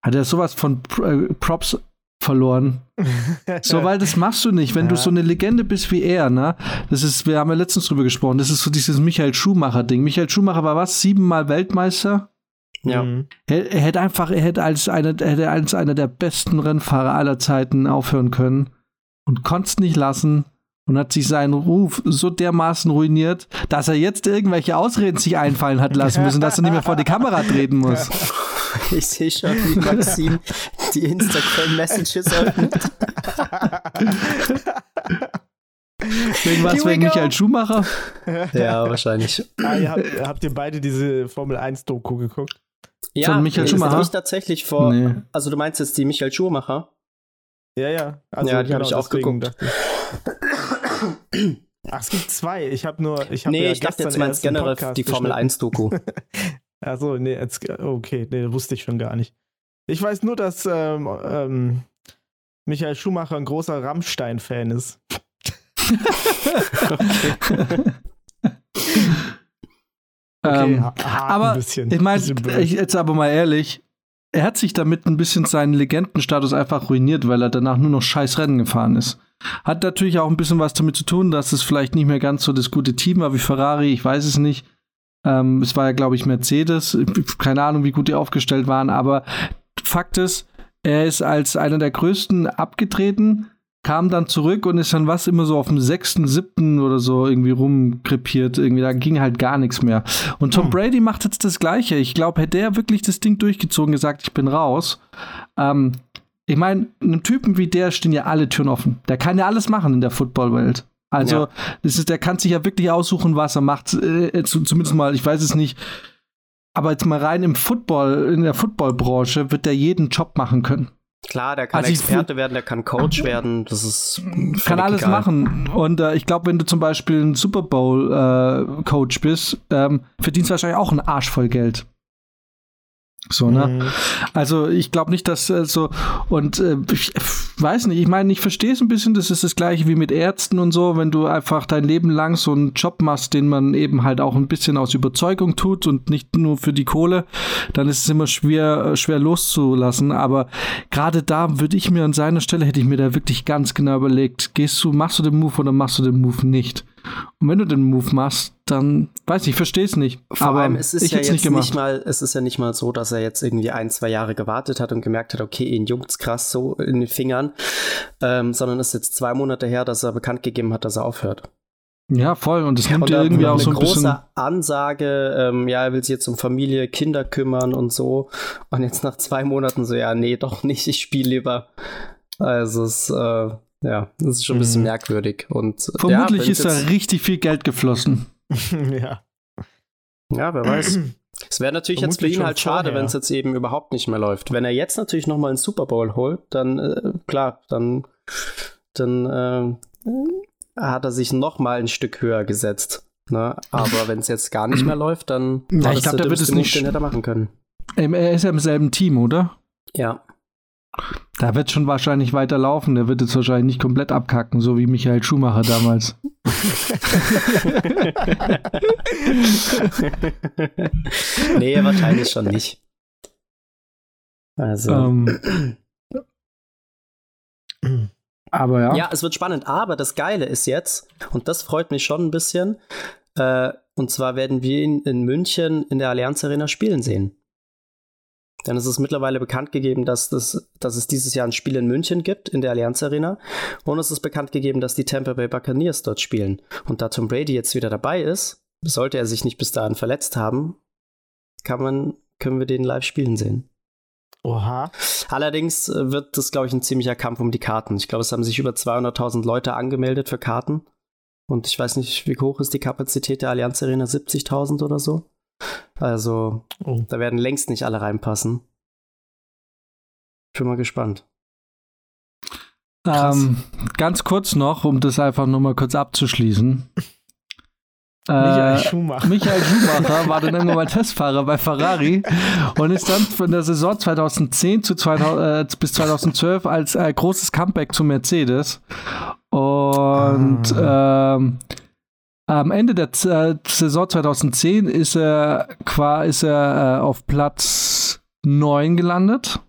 hat er sowas von äh, Props verloren. so, weil das machst du nicht, wenn ja. du so eine Legende bist wie er, ne? Das ist, wir haben ja letztens drüber gesprochen, das ist so dieses Michael Schumacher-Ding. Michael Schumacher war was? Siebenmal Weltmeister? Ja. Er, er hätte einfach, er hätte als einer, er hätte als einer der besten Rennfahrer aller Zeiten aufhören können und konnte es nicht lassen und hat sich seinen Ruf so dermaßen ruiniert, dass er jetzt irgendwelche Ausreden sich einfallen hat lassen müssen, dass er nicht mehr vor die Kamera treten muss. Ich sehe schon, wie Maxim die Instagram-Messages öffnet. Wegen was, wegen Michael Schumacher? Ja, wahrscheinlich. Ah, ihr habt, habt, ihr beide diese Formel 1-Doku geguckt? Ja, Von Michael Schumacher. ich tatsächlich vor. Nee. Also du meinst jetzt die Michael Schumacher? Ja, ja. Also ja, die genau, habe ich auch geguckt. Ach, es gibt zwei. Ich habe nur. Ich hab nee, ja ich dachte jetzt meinst generell die Formel 1-Doku. Achso, nee, jetzt, okay, nee, wusste ich schon gar nicht. Ich weiß nur, dass ähm, ähm, Michael Schumacher ein großer Rammstein-Fan ist. okay, ähm, aber ich meine, jetzt aber mal ehrlich, er hat sich damit ein bisschen seinen Legendenstatus einfach ruiniert, weil er danach nur noch scheiß Rennen gefahren ist. Hat natürlich auch ein bisschen was damit zu tun, dass es vielleicht nicht mehr ganz so das gute Team war wie Ferrari, ich weiß es nicht. Ähm, es war ja, glaube ich, Mercedes. Keine Ahnung, wie gut die aufgestellt waren, aber Fakt ist, er ist als einer der größten abgetreten, kam dann zurück und ist dann was immer so auf dem sechsten, siebten oder so irgendwie rumkrepiert. Irgendwie, da ging halt gar nichts mehr. Und Tom hm. Brady macht jetzt das Gleiche. Ich glaube, hätte er wirklich das Ding durchgezogen, gesagt, ich bin raus. Ähm, ich meine, einem Typen wie der stehen ja alle Türen offen. Der kann ja alles machen in der Footballwelt. Also, ja. das ist, der kann sich ja wirklich aussuchen, was er macht. Äh, zumindest mal, ich weiß es nicht. Aber jetzt mal rein im Football, in der Footballbranche wird der jeden Job machen können. Klar, der kann also Experte werden, der kann Coach werden, das ist kann alles egal. machen. Und äh, ich glaube, wenn du zum Beispiel ein Super Bowl äh, Coach bist, ähm, verdienst du wahrscheinlich auch einen Arsch voll Geld. So, ne? Mhm. Also ich glaube nicht, dass äh, so und äh, ich weiß nicht, ich meine, ich verstehe es ein bisschen, das ist das gleiche wie mit Ärzten und so, wenn du einfach dein Leben lang so einen Job machst, den man eben halt auch ein bisschen aus Überzeugung tut und nicht nur für die Kohle, dann ist es immer schwer äh, schwer loszulassen, aber gerade da würde ich mir an seiner Stelle hätte ich mir da wirklich ganz genau überlegt, gehst du, machst du den Move oder machst du den Move nicht? Und wenn du den Move machst, dann weiß ich, ich verstehe es nicht. Vor aber allem, es ist ich ja jetzt nicht, nicht, mal, es ist ja nicht mal so, dass er jetzt irgendwie ein, zwei Jahre gewartet hat und gemerkt hat, okay, ihn juckt's krass so in den Fingern, ähm, sondern es ist jetzt zwei Monate her, dass er bekannt gegeben hat, dass er aufhört. Ja, voll. Und das nimmt und irgendwie auch so ein bisschen. Eine große Ansage, ähm, ja, er will sich jetzt um Familie, Kinder kümmern und so. Und jetzt nach zwei Monaten so, ja, nee, doch nicht, ich spiele lieber. Also es, äh, ja, das ist schon ein bisschen mhm. merkwürdig. Und, Vermutlich ja, ist da richtig viel Geld geflossen. ja. Ja, wer weiß. Es wäre natürlich Vermutlich jetzt für ihn halt schade, wenn es jetzt eben überhaupt nicht mehr läuft. Wenn er jetzt natürlich nochmal einen Super Bowl holt, dann äh, klar, dann, dann äh, hat er sich nochmal ein Stück höher gesetzt. Ne? Aber wenn es jetzt gar nicht mehr läuft, dann ja, ich glaube, der wird es nicht. Den hätte er machen können. Er ist ja im selben Team, oder? Ja. Da wird schon wahrscheinlich weiterlaufen. Der wird jetzt wahrscheinlich nicht komplett abkacken, so wie Michael Schumacher damals. nee, wahrscheinlich schon nicht. Also. Um, ähm. aber ja. Ja, es wird spannend. Aber das Geile ist jetzt, und das freut mich schon ein bisschen, äh, und zwar werden wir ihn in München in der Allianz Arena spielen sehen. Denn es ist mittlerweile bekannt gegeben, dass, das, dass es dieses Jahr ein Spiel in München gibt, in der Allianz Arena. Und es ist bekannt gegeben, dass die Tampa Bay Buccaneers dort spielen. Und da Tom Brady jetzt wieder dabei ist, sollte er sich nicht bis dahin verletzt haben, kann man, können wir den live spielen sehen. Oha. Allerdings äh, wird das, glaube ich, ein ziemlicher Kampf um die Karten. Ich glaube, es haben sich über 200.000 Leute angemeldet für Karten. Und ich weiß nicht, wie hoch ist die Kapazität der Allianz Arena? 70.000 oder so? Also, oh. da werden längst nicht alle reinpassen. Bin mal gespannt. Ähm, ganz kurz noch, um das einfach nur mal kurz abzuschließen. Michael äh, Schumacher. Michael Schumacher war dann irgendwann mal Testfahrer bei Ferrari und ist dann von der Saison 2010 zu 2000, äh, bis 2012 als äh, großes Comeback zu Mercedes. Und ah. ähm, am Ende der Z äh, Saison 2010 ist er, qua, ist er äh, auf Platz 9 gelandet.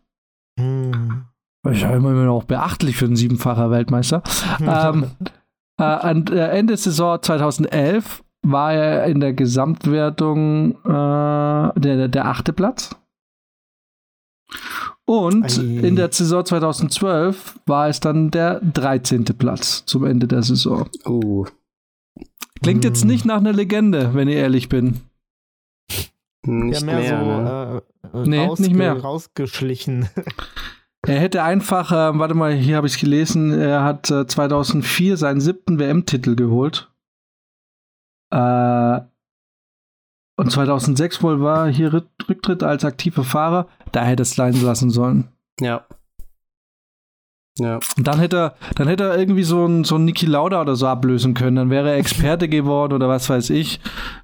Hm. Ich habe immer noch beachtlich für einen siebenfacher Weltmeister. ähm, äh, an äh, Ende der Saison 2011 war er in der Gesamtwertung äh, der, der achte Platz. Und Ei. in der Saison 2012 war es dann der 13. Platz zum Ende der Saison. Uh. Klingt jetzt nicht nach einer Legende, wenn ich ehrlich bin. Nicht ja, mehr, mehr, so äh, nee, nicht mehr. rausgeschlichen. Er hätte einfach, äh, warte mal, hier habe ich es gelesen, er hat äh, 2004 seinen siebten WM-Titel geholt. Äh, und 2006 wohl war hier Rücktritt als aktiver Fahrer, da hätte es sein lassen sollen. Ja. Ja. Und dann hätte er, dann hätte er irgendwie so ein, so Niki Lauda oder so ablösen können. Dann wäre er Experte geworden oder was weiß ich.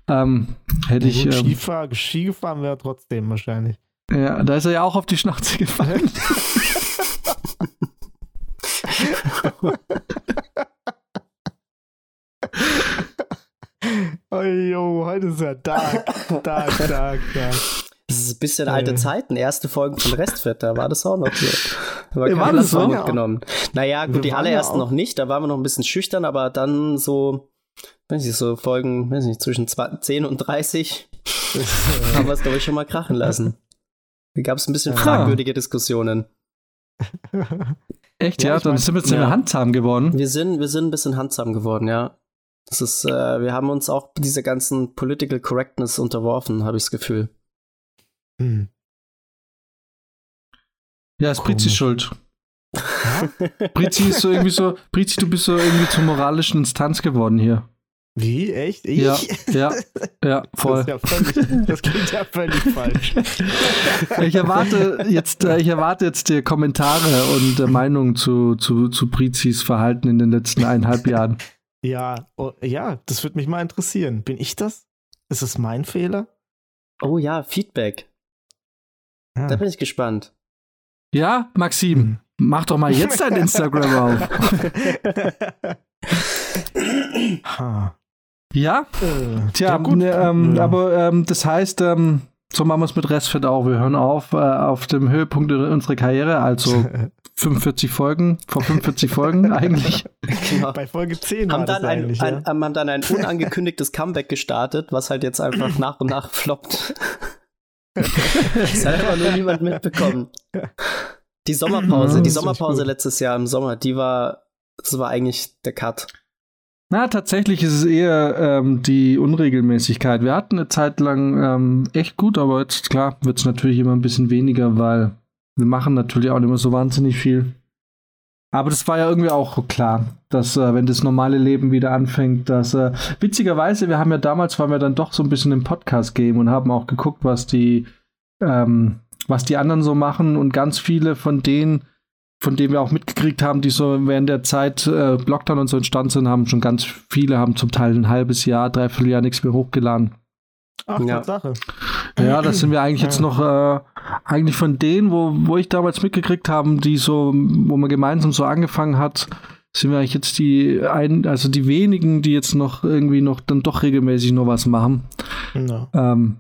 Ähm, hätte ich. Ähm, Skifahr, Ski gefahren wäre trotzdem wahrscheinlich. Ja, da ist er ja auch auf die Schnauze gefallen. oh, jo, heute ist ja dark, dark, dark, dark. Das ist ein bisschen alte Zeiten. Erste Folgen von Restfett, da war das auch noch so. Ja, war das so? mitgenommen. Naja, gut, wir die allerersten ja noch nicht. Da waren wir noch ein bisschen schüchtern, aber dann so, weiß ich, so Folgen, weiß nicht, zwischen 10 und 30 haben wir es, glaube ich, schon mal krachen lassen. Da gab es ein bisschen fragwürdige Diskussionen. Echt, ja? ja dann mein, sind wir ziemlich ja. handsam geworden. Wir sind, wir sind ein bisschen handsam geworden, ja. Das ist, äh, wir haben uns auch dieser ganzen Political Correctness unterworfen, habe ich das Gefühl. Hm. Ja, ist Brizi schuld. Ja? Brizi ist so irgendwie so, Brizi, du bist so irgendwie zur moralischen Instanz geworden hier. Wie? Echt? Ich? Ja, ja, ja, voll. Das, ja völlig, das klingt ja völlig falsch. Ich erwarte jetzt, äh, ich erwarte jetzt die Kommentare und äh, Meinungen zu, zu, zu Prizis Verhalten in den letzten eineinhalb Jahren. Ja, oh, ja, das würde mich mal interessieren. Bin ich das? Ist es mein Fehler? Oh ja, Feedback. Ja. Da bin ich gespannt. Ja, Maxim, hm. mach doch mal jetzt dein Instagram auf. ja? Äh, Tja, ja, gut. Ne, ähm, ja. aber ähm, das heißt, ähm, so machen wir es mit Restfit auch. Wir hören auf äh, auf dem Höhepunkt unserer Karriere, also 45 Folgen, vor 45 Folgen eigentlich. Genau. Bei Folge 10 haben dann ein, ein, ja. haben dann ein unangekündigtes Comeback gestartet, was halt jetzt einfach nach und nach floppt. Das hat aber nur niemand mitbekommen. Die Sommerpause, die Sommerpause letztes Jahr im Sommer, die war, das war eigentlich der Cut. Na, tatsächlich ist es eher ähm, die Unregelmäßigkeit. Wir hatten eine Zeit lang ähm, echt gut, aber jetzt klar wird es natürlich immer ein bisschen weniger, weil wir machen natürlich auch nicht mehr so wahnsinnig viel. Aber das war ja irgendwie auch klar, dass äh, wenn das normale Leben wieder anfängt, dass äh, witzigerweise, wir haben ja damals waren wir dann doch so ein bisschen im Podcast-Game und haben auch geguckt, was die ähm, was die anderen so machen und ganz viele von denen von dem wir auch mitgekriegt haben, die so während der Zeit äh, Lockdown und so entstanden sind, haben schon ganz viele, haben zum Teil ein halbes Jahr, dreiviertel Jahr nichts mehr hochgeladen. Ach, ja. Sache. Ja, das sind wir eigentlich jetzt noch, äh, eigentlich von denen, wo, wo ich damals mitgekriegt habe, die so, wo man gemeinsam so angefangen hat, sind wir eigentlich jetzt die ein, also die wenigen, die jetzt noch irgendwie noch dann doch regelmäßig noch was machen. No. Ähm,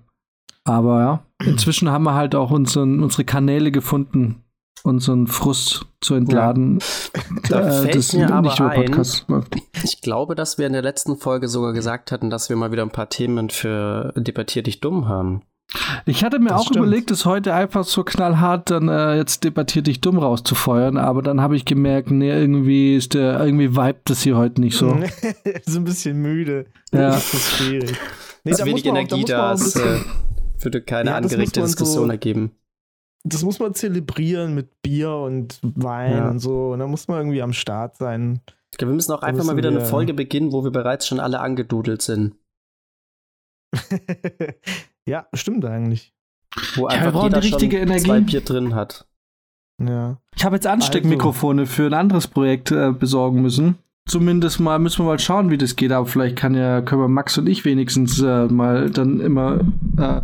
aber ja, inzwischen haben wir halt auch unseren, unsere Kanäle gefunden, unseren Frust zu entladen. Ja. Da äh, fällt das mir aber ein, ich glaube, dass wir in der letzten Folge sogar gesagt hatten, dass wir mal wieder ein paar Themen für Debattier dich dumm haben. Ich hatte mir das auch stimmt. überlegt, es heute einfach so knallhart dann äh, jetzt debattier dich dumm rauszufeuern, aber dann habe ich gemerkt, nee, irgendwie ist der, irgendwie vibet das hier heute nicht so. so ein bisschen müde. Ja. Das ist schwierig. Nee, ist wenig Energie da, es äh, würde keine ja, angeregte Diskussion so, ergeben das muss man zelebrieren mit Bier und Wein ja. und so. Und da muss man irgendwie am Start sein. Ich glaube, wir müssen auch da einfach mal wieder eine Folge beginnen, wo wir bereits schon alle angedudelt sind. ja, stimmt eigentlich. Wo einfach ja, jeder die richtige schon Energie. zwei Bier drin hat. Ja. Ich habe jetzt Ansteckmikrofone also. für ein anderes Projekt äh, besorgen müssen. Zumindest mal müssen wir mal schauen, wie das geht. Aber vielleicht kann ja, können wir Max und ich wenigstens äh, mal dann immer äh,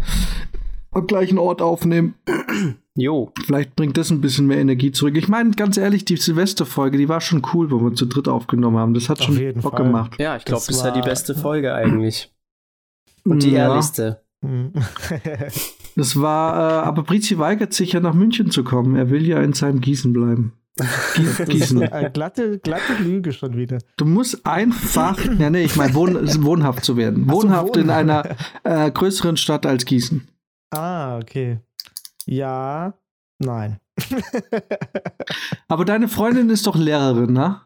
am gleichen Ort aufnehmen. Jo. Vielleicht bringt das ein bisschen mehr Energie zurück. Ich meine, ganz ehrlich, die Silvesterfolge, die war schon cool, wo wir zu dritt aufgenommen haben. Das hat Auf schon Bock Fall. gemacht. Ja, ich glaube, das ist ja die beste Folge eigentlich. Und die ja. ehrlichste. das war, äh, aber Brizi weigert sich ja nach München zu kommen. Er will ja in seinem Gießen bleiben. Gießen. Eine glatte, glatte Lüge schon wieder. Du musst einfach, ja nee, ich meine wohn, wohnhaft zu werden. Wohnhaft so, in einer äh, größeren Stadt als Gießen. Ah, okay. Ja, nein. Aber deine Freundin ist doch Lehrerin, ne?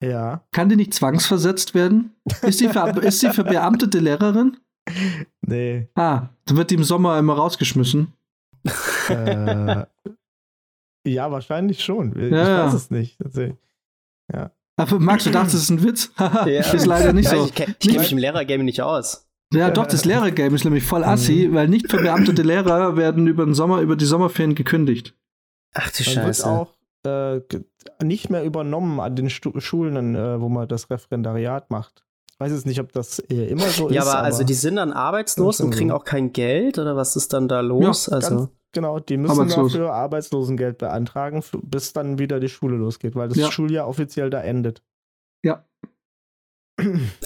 Ja. Kann die nicht zwangsversetzt werden? Ist sie, ver ist sie verbeamtete Lehrerin? Nee. Ah, dann wird die im Sommer immer rausgeschmissen. Äh, ja, wahrscheinlich schon. Ich ja, weiß es nicht. Also, ja. Aber Max, du dachtest, es ist ein Witz? ja. Ist leider nicht so. Ich, ich kenne mich im Lehrergame nicht aus. Ja, doch, das Lehrergame ist nämlich voll assi, mhm. weil nicht verbeamtete Lehrer werden über den Sommer, über die Sommerferien gekündigt. Ach du Scheiße. Wird auch äh, nicht mehr übernommen an den Stu Schulen, äh, wo man das Referendariat macht. Ich weiß jetzt nicht, ob das immer so ja, ist. Aber, aber also die sind dann arbeitslos und kriegen auch kein Geld oder was ist dann da los? Ja, also ganz, genau, die müssen Arbeitslos. dafür Arbeitslosengeld beantragen, bis dann wieder die Schule losgeht, weil das ja. Schuljahr offiziell da endet. Ja.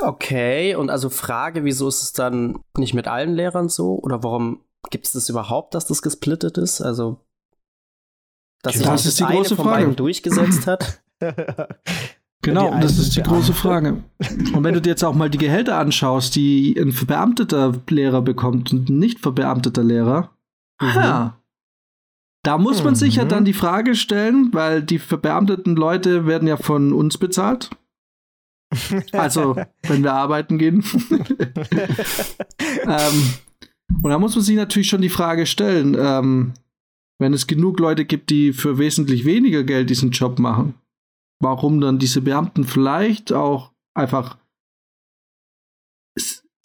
Okay, und also Frage, wieso ist es dann nicht mit allen Lehrern so? Oder warum gibt es das überhaupt, dass das gesplittet ist? Also, dass sich das, das die eine große von Frage. beiden durchgesetzt hat? genau, das ist die große Frage. Und wenn du dir jetzt auch mal die Gehälter anschaust, die ein verbeamteter Lehrer bekommt und ein nicht verbeamteter Lehrer, mhm. ha, da muss man mhm. sich ja dann die Frage stellen, weil die verbeamteten Leute werden ja von uns bezahlt. Also, wenn wir arbeiten gehen. ähm, und da muss man sich natürlich schon die Frage stellen, ähm, wenn es genug Leute gibt, die für wesentlich weniger Geld diesen Job machen, warum dann diese Beamten vielleicht auch einfach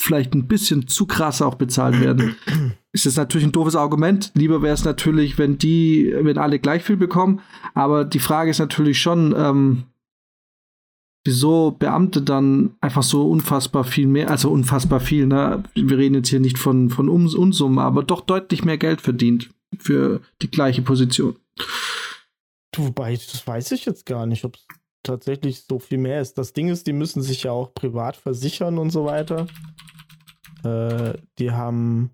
vielleicht ein bisschen zu krass auch bezahlt werden. ist das natürlich ein doofes Argument. Lieber wäre es natürlich, wenn die, wenn alle gleich viel bekommen. Aber die Frage ist natürlich schon, ähm, wieso Beamte dann einfach so unfassbar viel mehr, also unfassbar viel, ne? Wir reden jetzt hier nicht von, von Unsummen, aber doch deutlich mehr Geld verdient für die gleiche Position. Wobei, das weiß ich jetzt gar nicht, ob es tatsächlich so viel mehr ist. Das Ding ist, die müssen sich ja auch privat versichern und so weiter. Äh, die haben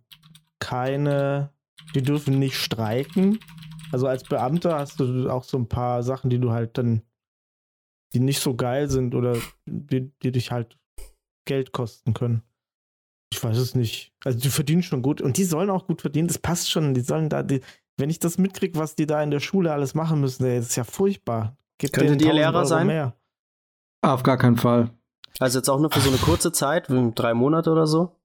keine, die dürfen nicht streiken. Also als Beamter hast du auch so ein paar Sachen, die du halt dann die nicht so geil sind oder die, die dich halt Geld kosten können. Ich weiß es nicht. Also die verdienen schon gut und die sollen auch gut verdienen. Das passt schon. Die sollen da, die, wenn ich das mitkriege, was die da in der Schule alles machen müssen, das ist ja furchtbar. Gibt Könnte die Lehrer Euro sein? Mehr. Auf gar keinen Fall. Also jetzt auch nur für so eine kurze Zeit, drei Monate oder so?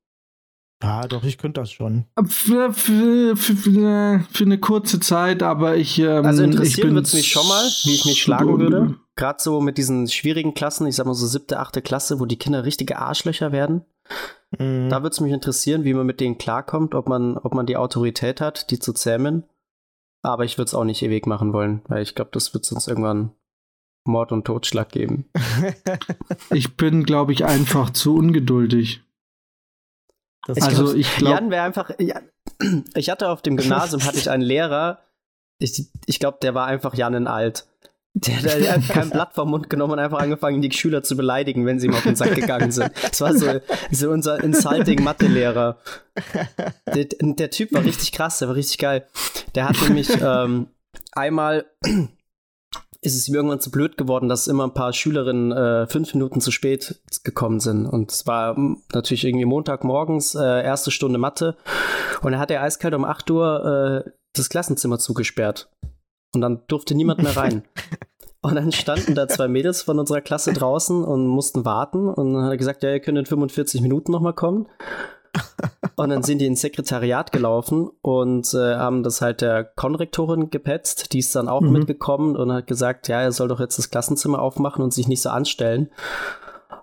Ja, doch, ich könnte das schon. Für, für, für, für, eine kurze Zeit, aber ich. Ähm, also interessieren würde es mich schon mal, wie ich mich schlagen würde. Gerade so mit diesen schwierigen Klassen, ich sag mal so siebte, achte Klasse, wo die Kinder richtige Arschlöcher werden. Mhm. Da würde es mich interessieren, wie man mit denen klarkommt, ob man, ob man die Autorität hat, die zu zähmen. Aber ich würde es auch nicht ewig machen wollen, weil ich glaube, das wird sonst irgendwann Mord und Totschlag geben. ich bin, glaube ich, einfach zu ungeduldig. Das ich also ich glaube, Jan wäre einfach. Ja, ich hatte auf dem Gymnasium hatte ich einen Lehrer. Ich, ich glaube, der war einfach Jan in alt. Der, hat kein Blatt vom Mund genommen und einfach angefangen, die Schüler zu beleidigen, wenn sie ihm auf den Sack gegangen sind. Das war so, so unser insulting Mathelehrer. Der, der Typ war richtig krass, der war richtig geil. Der hat nämlich ähm, einmal ist es ihm irgendwann zu blöd geworden, dass immer ein paar Schülerinnen äh, fünf Minuten zu spät gekommen sind. Und es war natürlich irgendwie Montagmorgens, äh, erste Stunde Mathe. Und er hat er eiskalt um 8 Uhr äh, das Klassenzimmer zugesperrt. Und dann durfte niemand mehr rein. Und dann standen da zwei Mädels von unserer Klasse draußen und mussten warten. Und dann hat er gesagt, ja, ihr könnt in 45 Minuten nochmal kommen. Und dann sind die ins Sekretariat gelaufen und äh, haben das halt der Konrektorin gepetzt. Die ist dann auch mhm. mitgekommen und hat gesagt, ja, er soll doch jetzt das Klassenzimmer aufmachen und sich nicht so anstellen.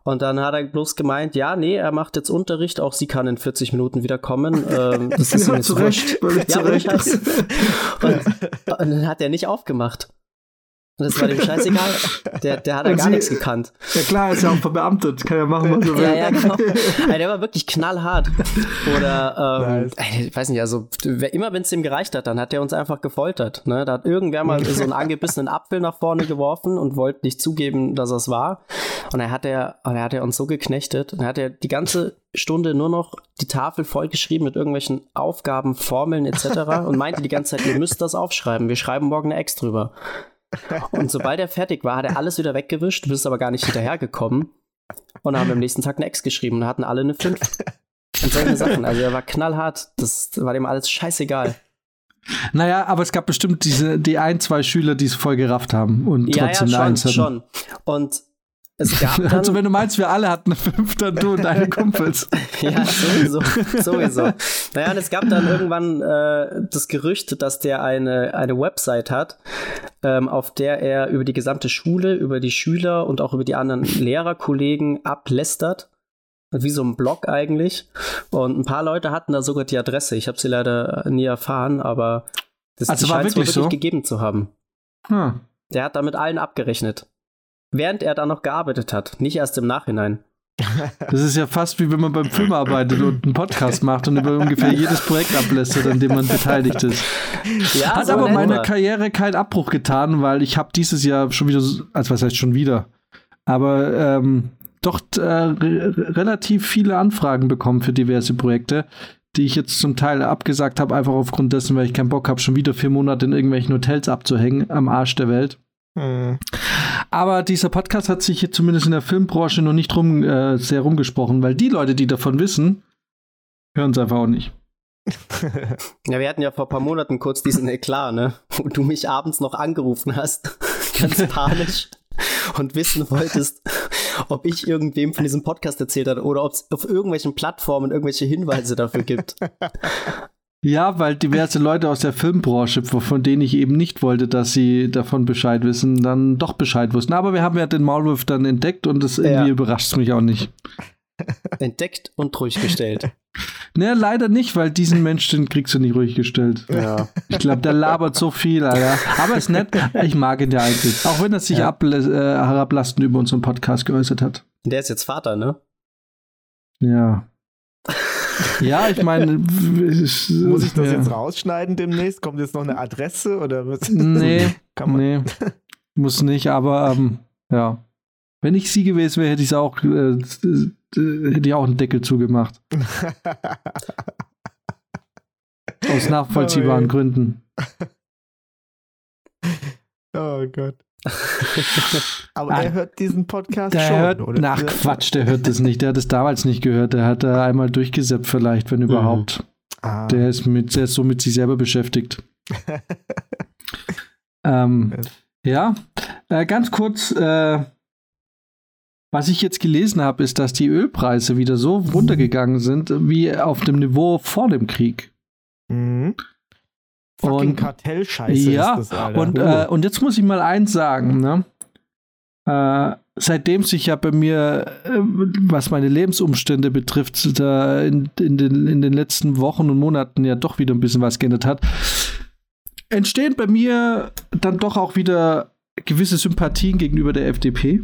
Und dann hat er bloß gemeint, ja, nee, er macht jetzt Unterricht, auch sie kann in 40 Minuten wieder kommen. Ähm, das ist ja, zurecht, ja, zurecht. Und, und dann hat er nicht aufgemacht. Und das war dem scheißegal. Der, der hat ja gar nichts gekannt. Ja klar, ist ja auch verbeamtet. Kann ja machen, was er will. Ja, ja, genau. Also der war wirklich knallhart. Oder, ähm, nice. ich weiß nicht, also immer wenn es ihm gereicht hat, dann hat er uns einfach gefoltert. Ne? Da hat irgendwer mal so einen angebissenen Apfel nach vorne geworfen und wollte nicht zugeben, dass es war. Und er hat er, und er hat er uns so geknechtet. Und er hat er die ganze Stunde nur noch die Tafel vollgeschrieben mit irgendwelchen Aufgaben, Formeln etc. und meinte die ganze Zeit, ihr müsst das aufschreiben. Wir schreiben morgen eine Ex drüber. Und sobald er fertig war, hat er alles wieder weggewischt, du bist aber gar nicht hinterhergekommen. Und haben am nächsten Tag eine Ex geschrieben und hatten alle eine 5. Und solche Sachen. Also er war knallhart. Das war dem alles scheißegal. Naja, aber es gab bestimmt diese, die ein, zwei Schüler, die es voll gerafft haben und ja, trotzdem ja, schon, schon. Und es gab dann, also wenn du meinst, wir alle hatten eine 5, dann du und deine Kumpels. ja, sowieso, sowieso. Naja, und es gab dann irgendwann äh, das Gerücht, dass der eine, eine Website hat, ähm, auf der er über die gesamte Schule, über die Schüler und auch über die anderen Lehrerkollegen ablästert wie so ein Blog eigentlich. Und ein paar Leute hatten da sogar die Adresse. Ich habe sie leider nie erfahren, aber das also war wirklich, wirklich so? gegeben zu haben. Hm. Der hat da mit allen abgerechnet. Während er da noch gearbeitet hat, nicht erst im Nachhinein. Das ist ja fast wie wenn man beim Film arbeitet und einen Podcast macht und über ungefähr jedes Projekt ablässt, an dem man beteiligt ist. Ja, Hat so aber meiner Karriere keinen Abbruch getan, weil ich habe dieses Jahr schon wieder, also was heißt schon wieder, aber ähm, doch äh, re relativ viele Anfragen bekommen für diverse Projekte, die ich jetzt zum Teil abgesagt habe, einfach aufgrund dessen, weil ich keinen Bock habe, schon wieder vier Monate in irgendwelchen Hotels abzuhängen am Arsch der Welt. Hm. Aber dieser Podcast hat sich hier zumindest in der Filmbranche noch nicht rum, äh, sehr rumgesprochen, weil die Leute, die davon wissen, hören es einfach auch nicht. ja, wir hatten ja vor ein paar Monaten kurz diesen Eklat, ne? Wo du mich abends noch angerufen hast, ganz panisch, und wissen wolltest, ob ich irgendwem von diesem Podcast erzählt habe oder ob es auf irgendwelchen Plattformen irgendwelche Hinweise dafür gibt. Ja, weil diverse Leute aus der Filmbranche, von denen ich eben nicht wollte, dass sie davon Bescheid wissen, dann doch Bescheid wussten. Aber wir haben ja den Maulwurf dann entdeckt und das irgendwie ja. überrascht mich auch nicht. Entdeckt und ruhig gestellt. Ne, leider nicht, weil diesen Mensch, den kriegst du nicht ruhig gestellt. Ja. Ich glaube, der labert so viel, Alter. Aber ist nett. Ich mag ihn ja eigentlich. Auch wenn er sich ja. äh, über unseren Podcast geäußert hat. Der ist jetzt Vater, ne? Ja. Ja, ich meine. Muss ich das ja. jetzt rausschneiden demnächst? Kommt jetzt noch eine Adresse oder was? Nee, Kann man? nee. Muss nicht, aber ähm, ja. Wenn ich sie gewesen wäre, hätte ich auch, äh, hätte ich auch einen Deckel zugemacht. Aus nachvollziehbaren oh, Gründen. Oh Gott. Aber ah, er hört diesen Podcast der schon, hört, oder? Nach Quatsch, der hört das nicht. Der hat es damals nicht gehört. Der hat da einmal durchgesäppt vielleicht, wenn überhaupt. Mhm. Ah. Der, ist mit, der ist so mit sich selber beschäftigt. ähm, ja, äh, ganz kurz, äh, was ich jetzt gelesen habe, ist, dass die Ölpreise wieder so runtergegangen sind, wie auf dem Niveau vor dem Krieg. Mhm. Fucking Kartellscheiße ja, ist das, Alter. Und, äh, und jetzt muss ich mal eins sagen, ne? Äh, seitdem sich ja bei mir, äh, was meine Lebensumstände betrifft, da in, in, den, in den letzten Wochen und Monaten ja doch wieder ein bisschen was geändert hat, entstehen bei mir dann doch auch wieder gewisse Sympathien gegenüber der FDP.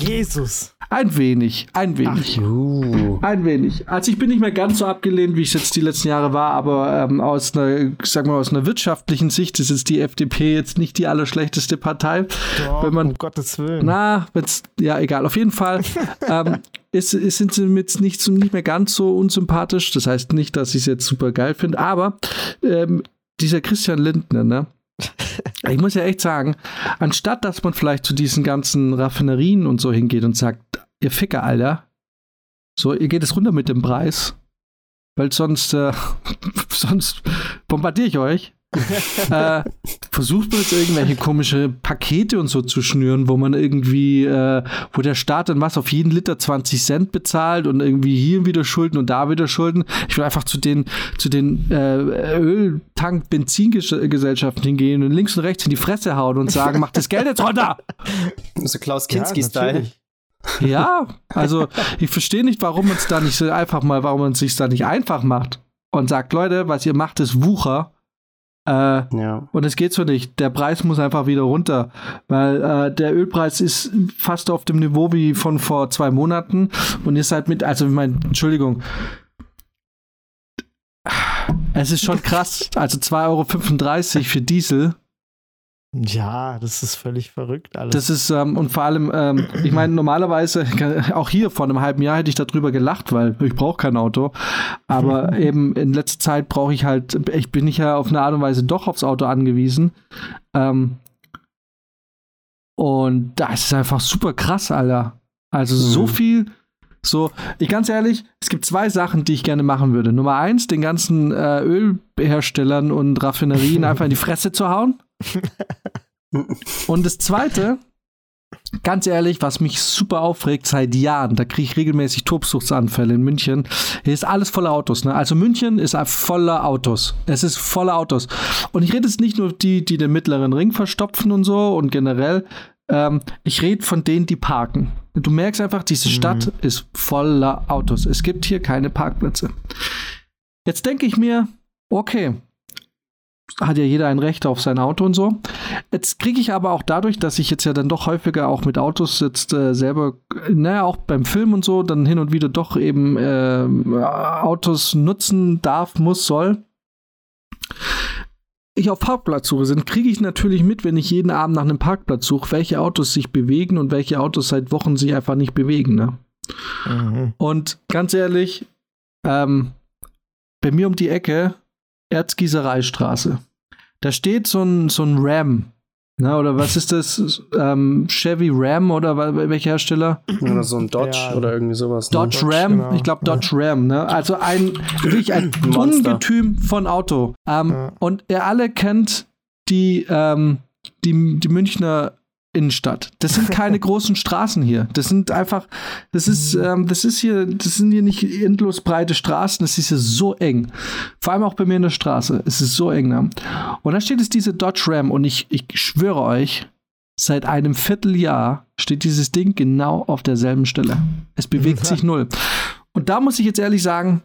Jesus. Ein wenig, ein wenig. Ach. Ein wenig. Also ich bin nicht mehr ganz so abgelehnt, wie ich jetzt die letzten Jahre war, aber ähm, aus einer, sag mal, aus einer wirtschaftlichen Sicht ist jetzt die FDP jetzt nicht die allerschlechteste Partei. Doch, wenn man, um Gottes Willen. Na, wenn's, ja, egal. Auf jeden Fall ähm, ist, ist, sind sie jetzt nicht, nicht mehr ganz so unsympathisch. Das heißt nicht, dass ich es jetzt super geil finde, aber ähm, dieser Christian Lindner, ne? Ich muss ja echt sagen, anstatt dass man vielleicht zu diesen ganzen Raffinerien und so hingeht und sagt, ihr Ficker, Alter, so, ihr geht es runter mit dem Preis, weil sonst, äh, sonst bombardiere ich euch äh, versucht man jetzt irgendwelche komische Pakete und so zu schnüren, wo man irgendwie, äh, wo der Staat dann was auf jeden Liter 20 Cent bezahlt und irgendwie hier wieder Schulden und da wieder Schulden. Ich will einfach zu den, zu den äh, Öltank Benzingesellschaften hingehen und links und rechts in die Fresse hauen und sagen, mach das Geld jetzt runter. So Klaus Kinski-Style. Ja, ja, also ich verstehe nicht, warum man es da nicht so einfach mal, warum man es sich da nicht einfach macht und sagt, Leute, was ihr macht, ist Wucher äh, ja. Und es geht so nicht. Der Preis muss einfach wieder runter, weil äh, der Ölpreis ist fast auf dem Niveau wie von vor zwei Monaten und ihr seid mit, also ich meine, Entschuldigung, es ist schon krass. Also 2,35 Euro für Diesel ja, das ist völlig verrückt alles. Das ist, ähm, und vor allem, ähm, ich meine, normalerweise, auch hier vor einem halben Jahr hätte ich darüber gelacht, weil ich brauche kein Auto. Aber eben in letzter Zeit brauche ich halt, ich bin ich ja auf eine Art und Weise doch aufs Auto angewiesen. Ähm, und das ist einfach super krass, Alter. Also mhm. so viel, so, ich ganz ehrlich, es gibt zwei Sachen, die ich gerne machen würde. Nummer eins, den ganzen äh, Ölherstellern und Raffinerien einfach in die Fresse zu hauen. Und das Zweite, ganz ehrlich, was mich super aufregt seit Jahren, da kriege ich regelmäßig Tobsuchtsanfälle in München. Hier ist alles voller Autos. Ne? Also München ist voller Autos. Es ist voller Autos. Und ich rede jetzt nicht nur die, die den mittleren Ring verstopfen und so und generell. ähm, ich rede von denen, die parken. Du merkst einfach, diese mhm. Stadt mhm. ist voller Autos. Es gibt hier keine Parkplätze. Jetzt denke ich mir, okay, hat ja jeder ein Recht auf sein Auto und so. Jetzt kriege ich aber auch dadurch, dass ich jetzt ja dann doch häufiger auch mit Autos jetzt äh, selber, naja, auch beim Film und so, dann hin und wieder doch eben äh, Autos nutzen darf, muss, soll. Ich auf Parkplatzsuche sind, kriege ich natürlich mit, wenn ich jeden Abend nach einem Parkplatz suche, welche Autos sich bewegen und welche Autos seit Wochen sich einfach nicht bewegen. Ne? Mhm. Und ganz ehrlich, ähm, bei mir um die Ecke Erzgießereistraße. Da steht so ein, so ein Ram. Na, oder was ist das? Ähm, Chevy Ram oder welcher Hersteller? Oder so ein Dodge ja. oder irgendwie sowas. Ne? Dodge Ram, genau. ich glaube Dodge ja. Ram. Ne? Also ein wirklich ein Ungetüm von Auto. Ähm, ja. Und ihr alle kennt die, ähm, die, die Münchner Innenstadt. Das sind keine großen Straßen hier. Das sind einfach, das ist, mhm. ähm, das ist hier, das sind hier nicht endlos breite Straßen. Das ist hier so eng. Vor allem auch bei mir in der Straße. Es ist so eng. Ne? Und da steht es diese Dodge Ram und ich, ich schwöre euch, seit einem Vierteljahr steht dieses Ding genau auf derselben Stelle. Es bewegt sich null. Und da muss ich jetzt ehrlich sagen,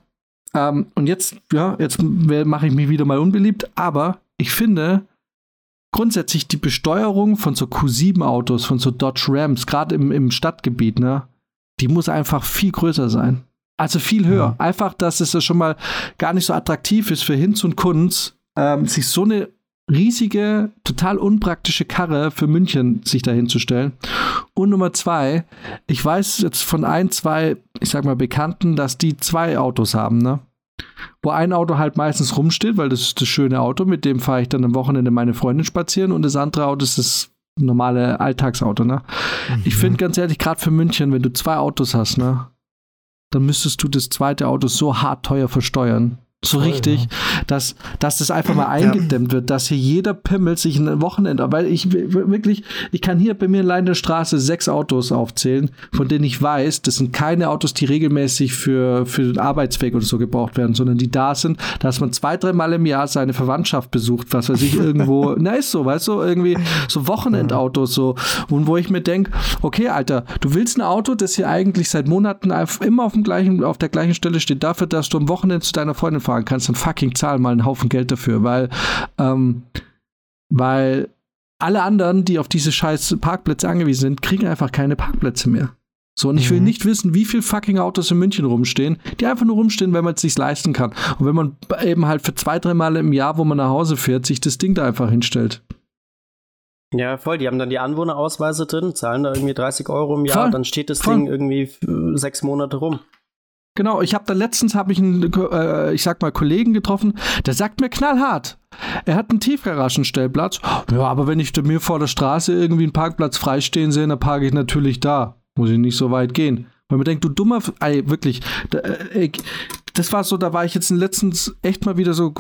ähm, und jetzt, ja, jetzt mache ich mich wieder mal unbeliebt, aber ich finde, grundsätzlich die Besteuerung von so Q7-Autos, von so Dodge Rams, gerade im, im Stadtgebiet, ne, die muss einfach viel größer sein. Also viel höher. Mhm. Einfach, dass es ja schon mal gar nicht so attraktiv ist für Hinz und Kunz, ähm, sich so eine riesige, total unpraktische Karre für München sich dahinzustellen. Und Nummer zwei, ich weiß jetzt von ein, zwei, ich sag mal, Bekannten, dass die zwei Autos haben, ne? Wo ein Auto halt meistens rumsteht, weil das ist das schöne Auto, mit dem fahre ich dann am Wochenende meine Freundin spazieren und das andere Auto ist das normale Alltagsauto, ne? Mhm. Ich finde ganz ehrlich, gerade für München, wenn du zwei Autos hast, ne, dann müsstest du das zweite Auto so hart teuer versteuern, so Voll, richtig, ja. dass, dass das einfach mal eingedämmt wird, dass hier jeder Pimmel sich ein Wochenende, weil ich wirklich, ich kann hier bei mir allein in der Straße sechs Autos aufzählen, von denen ich weiß, das sind keine Autos, die regelmäßig für, für den Arbeitsweg oder so gebraucht werden, sondern die da sind, dass man zwei, dreimal im Jahr seine Verwandtschaft besucht, was weiß ich, irgendwo, na ist so, weißt du, irgendwie so Wochenendautos, so, und wo ich mir denke, okay, Alter, du willst ein Auto, das hier eigentlich seit Monaten immer auf dem gleichen, auf der gleichen Stelle steht, dafür, dass du am Wochenende zu deiner Freundin fahren kannst, dann fucking zahl mal einen Haufen Geld dafür, weil, ähm, weil alle anderen, die auf diese scheiß Parkplätze angewiesen sind, kriegen einfach keine Parkplätze mehr. So, und ich will mhm. nicht wissen, wie viele fucking Autos in München rumstehen, die einfach nur rumstehen, wenn man es sich leisten kann. Und wenn man eben halt für zwei, drei Mal im Jahr, wo man nach Hause fährt, sich das Ding da einfach hinstellt. Ja, voll. Die haben dann die Anwohnerausweise drin, zahlen da irgendwie 30 Euro im Jahr, voll, dann steht das voll. Ding irgendwie sechs Monate rum. Genau, ich habe da letztens habe ich einen, äh, ich sag mal Kollegen getroffen, der sagt mir knallhart. Er hat einen Tiefgaragenstellplatz. Ja, aber wenn ich mir vor der Straße irgendwie einen Parkplatz freistehen sehe, dann parke ich natürlich da. Muss ich nicht so weit gehen. Weil man denkt, du dummer, ey, wirklich, da, ey, das war so, da war ich jetzt letztens echt mal wieder so,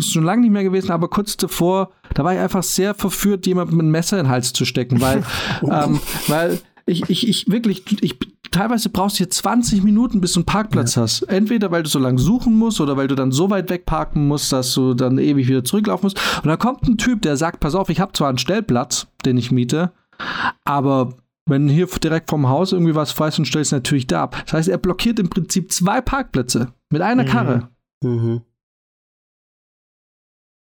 schon lange nicht mehr gewesen, aber kurz davor, da war ich einfach sehr verführt, jemandem ein Messer in den Hals zu stecken, weil, ähm, weil ich, ich, ich wirklich, ich teilweise brauchst du hier 20 Minuten, bis du einen Parkplatz ja. hast. Entweder weil du so lange suchen musst oder weil du dann so weit weg parken musst, dass du dann ewig wieder zurücklaufen musst. Und dann kommt ein Typ, der sagt, pass auf, ich habe zwar einen Stellplatz, den ich miete, aber wenn hier direkt vom Haus irgendwie was frei ist und stellst natürlich da ab. Das heißt, er blockiert im Prinzip zwei Parkplätze mit einer mhm. Karre. Mhm.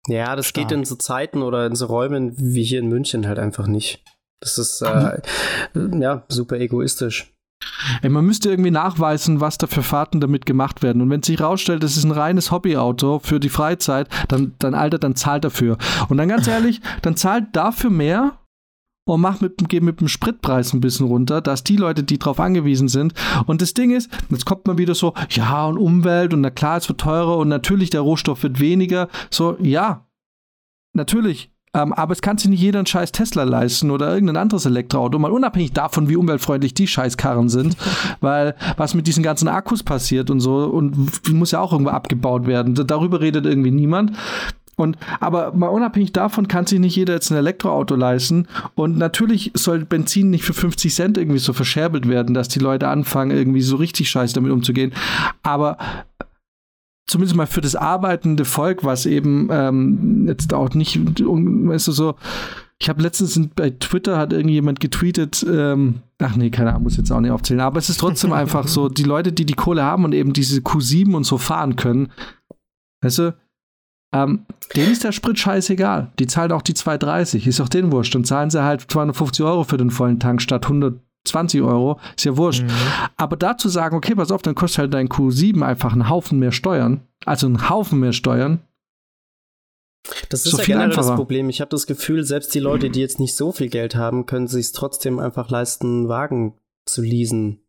Ja, das Stark. geht in so Zeiten oder in so Räumen wie hier in München halt einfach nicht. Das ist äh, ja super egoistisch. Ey, man müsste irgendwie nachweisen, was da für Fahrten damit gemacht werden. Und wenn sich rausstellt, das ist ein reines Hobbyauto für die Freizeit, dann, dann Alter, dann zahlt dafür. Und dann ganz ehrlich, dann zahlt dafür mehr und macht mit, geht mit dem Spritpreis ein bisschen runter, dass die Leute, die drauf angewiesen sind. Und das Ding ist, jetzt kommt man wieder so, ja, und Umwelt und na klar, es wird teurer und natürlich der Rohstoff wird weniger. So, ja, natürlich. Ähm, aber es kann sich nicht jeder einen scheiß Tesla leisten oder irgendein anderes Elektroauto, mal unabhängig davon, wie umweltfreundlich die Scheißkarren sind, weil was mit diesen ganzen Akkus passiert und so und muss ja auch irgendwo abgebaut werden. Darüber redet irgendwie niemand. Und, aber mal unabhängig davon kann sich nicht jeder jetzt ein Elektroauto leisten. Und natürlich soll Benzin nicht für 50 Cent irgendwie so verscherbelt werden, dass die Leute anfangen, irgendwie so richtig scheiße damit umzugehen. Aber zumindest mal für das arbeitende Volk, was eben ähm, jetzt auch nicht, weißt du, so Ich habe letztens bei Twitter hat irgendjemand getweetet, ähm, ach nee, keine Ahnung, muss jetzt auch nicht aufzählen, aber es ist trotzdem einfach so, die Leute, die die Kohle haben und eben diese Q7 und so fahren können, weißt du, ähm, denen ist der Sprit scheißegal. Die zahlen auch die 2,30, ist auch denen wurscht. Dann zahlen sie halt 250 Euro für den vollen Tank statt 120 Euro, ist ja wurscht. Mhm. Aber dazu sagen, okay, pass auf, dann kostet halt dein Q7 einfach einen Haufen mehr Steuern, also einen Haufen mehr Steuern, das ist so ja generell einfacher. das Problem. Ich habe das Gefühl, selbst die Leute, die jetzt nicht so viel Geld haben, können sich es trotzdem einfach leisten, Wagen zu leasen.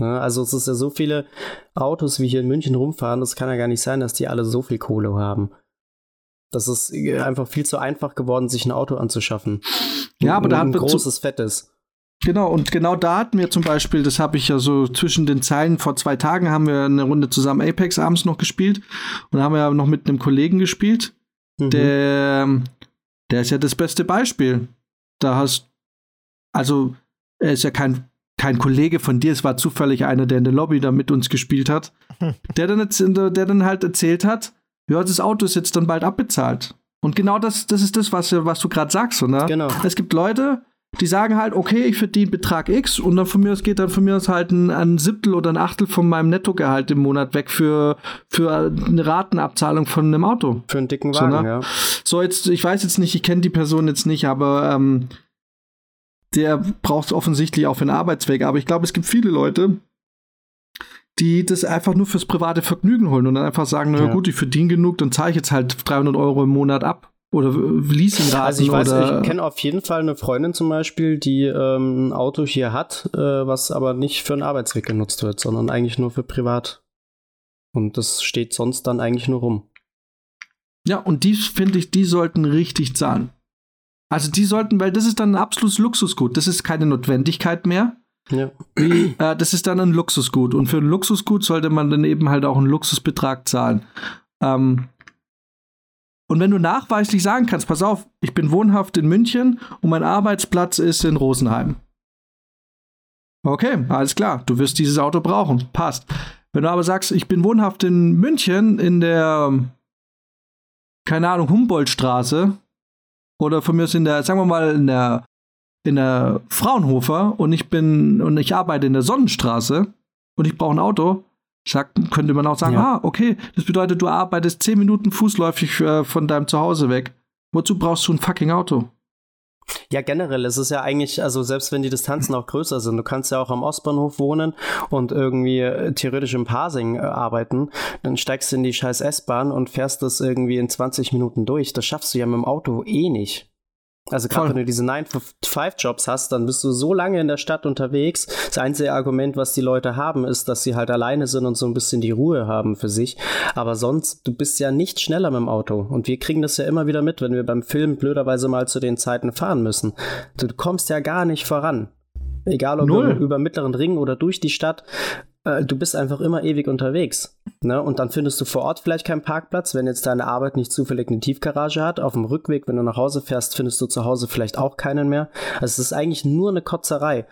Ja, also es ist ja so viele Autos, wie hier in München rumfahren, das kann ja gar nicht sein, dass die alle so viel Kohle haben. Das ist einfach viel zu einfach geworden, sich ein Auto anzuschaffen. Ja, aber da hat ein großes, fettes. Genau, und genau da hatten wir zum Beispiel, das habe ich ja so zwischen den Zeilen, vor zwei Tagen haben wir eine Runde zusammen Apex abends noch gespielt und haben wir noch mit einem Kollegen gespielt. Mhm. Der, der ist ja das beste Beispiel. Da hast, also, er ist ja kein, kein Kollege von dir, es war zufällig einer, der in der Lobby da mit uns gespielt hat, der dann, jetzt, der dann halt erzählt hat, ja, das Auto ist jetzt dann bald abbezahlt. Und genau das, das ist das, was, was du gerade sagst, ne? Genau. Es gibt Leute, die sagen halt, okay, ich verdiene Betrag X und dann von mir aus geht dann von mir aus halt ein, ein Siebtel oder ein Achtel von meinem Nettogehalt im Monat weg für, für eine Ratenabzahlung von einem Auto. Für einen dicken Wagen, so, ne? ja. So, jetzt, ich weiß jetzt nicht, ich kenne die Person jetzt nicht, aber ähm, der braucht es offensichtlich auch für einen Arbeitsweg. Aber ich glaube, es gibt viele Leute, die das einfach nur fürs private Vergnügen holen und dann einfach sagen, na ja. gut, ich verdiene genug, dann zahle ich jetzt halt 300 Euro im Monat ab oder Leasingraten Also ich weiß, oder ich kenne auf jeden Fall eine Freundin zum Beispiel, die ähm, ein Auto hier hat, äh, was aber nicht für einen Arbeitsweg genutzt wird, sondern eigentlich nur für privat. Und das steht sonst dann eigentlich nur rum. Ja, und die finde ich, die sollten richtig zahlen. Also die sollten, weil das ist dann ein absolutes Luxusgut. Das ist keine Notwendigkeit mehr. Ja. Wie, äh, das ist dann ein Luxusgut. Und für ein Luxusgut sollte man dann eben halt auch einen Luxusbetrag zahlen. Ähm, und wenn du nachweislich sagen kannst, pass auf, ich bin wohnhaft in München und mein Arbeitsplatz ist in Rosenheim. Okay, alles klar, du wirst dieses Auto brauchen, passt. Wenn du aber sagst, ich bin wohnhaft in München in der, keine Ahnung, Humboldtstraße oder von mir ist in der, sagen wir mal, in der, in der Fraunhofer und ich bin und ich arbeite in der Sonnenstraße und ich brauche ein Auto, Sagt, könnte man auch sagen, ja. ah, okay, das bedeutet, du arbeitest zehn Minuten fußläufig äh, von deinem Zuhause weg. Wozu brauchst du ein fucking Auto? Ja, generell ist es ja eigentlich, also selbst wenn die Distanzen auch größer sind, du kannst ja auch am Ostbahnhof wohnen und irgendwie äh, theoretisch im Parsing äh, arbeiten, dann steigst du in die scheiß S-Bahn und fährst das irgendwie in 20 Minuten durch. Das schaffst du ja mit dem Auto eh nicht. Also gerade wenn du diese 9-5-Jobs hast, dann bist du so lange in der Stadt unterwegs. Das einzige Argument, was die Leute haben, ist, dass sie halt alleine sind und so ein bisschen die Ruhe haben für sich. Aber sonst, du bist ja nicht schneller mit dem Auto. Und wir kriegen das ja immer wieder mit, wenn wir beim Film blöderweise mal zu den Zeiten fahren müssen. Du kommst ja gar nicht voran. Egal ob Null. über mittleren Ring oder durch die Stadt äh, du bist einfach immer ewig unterwegs. Ne? Und dann findest du vor Ort vielleicht keinen Parkplatz, wenn jetzt deine Arbeit nicht zufällig eine Tiefgarage hat. Auf dem Rückweg, wenn du nach Hause fährst, findest du zu Hause vielleicht auch keinen mehr. Also es ist eigentlich nur eine Kotzerei.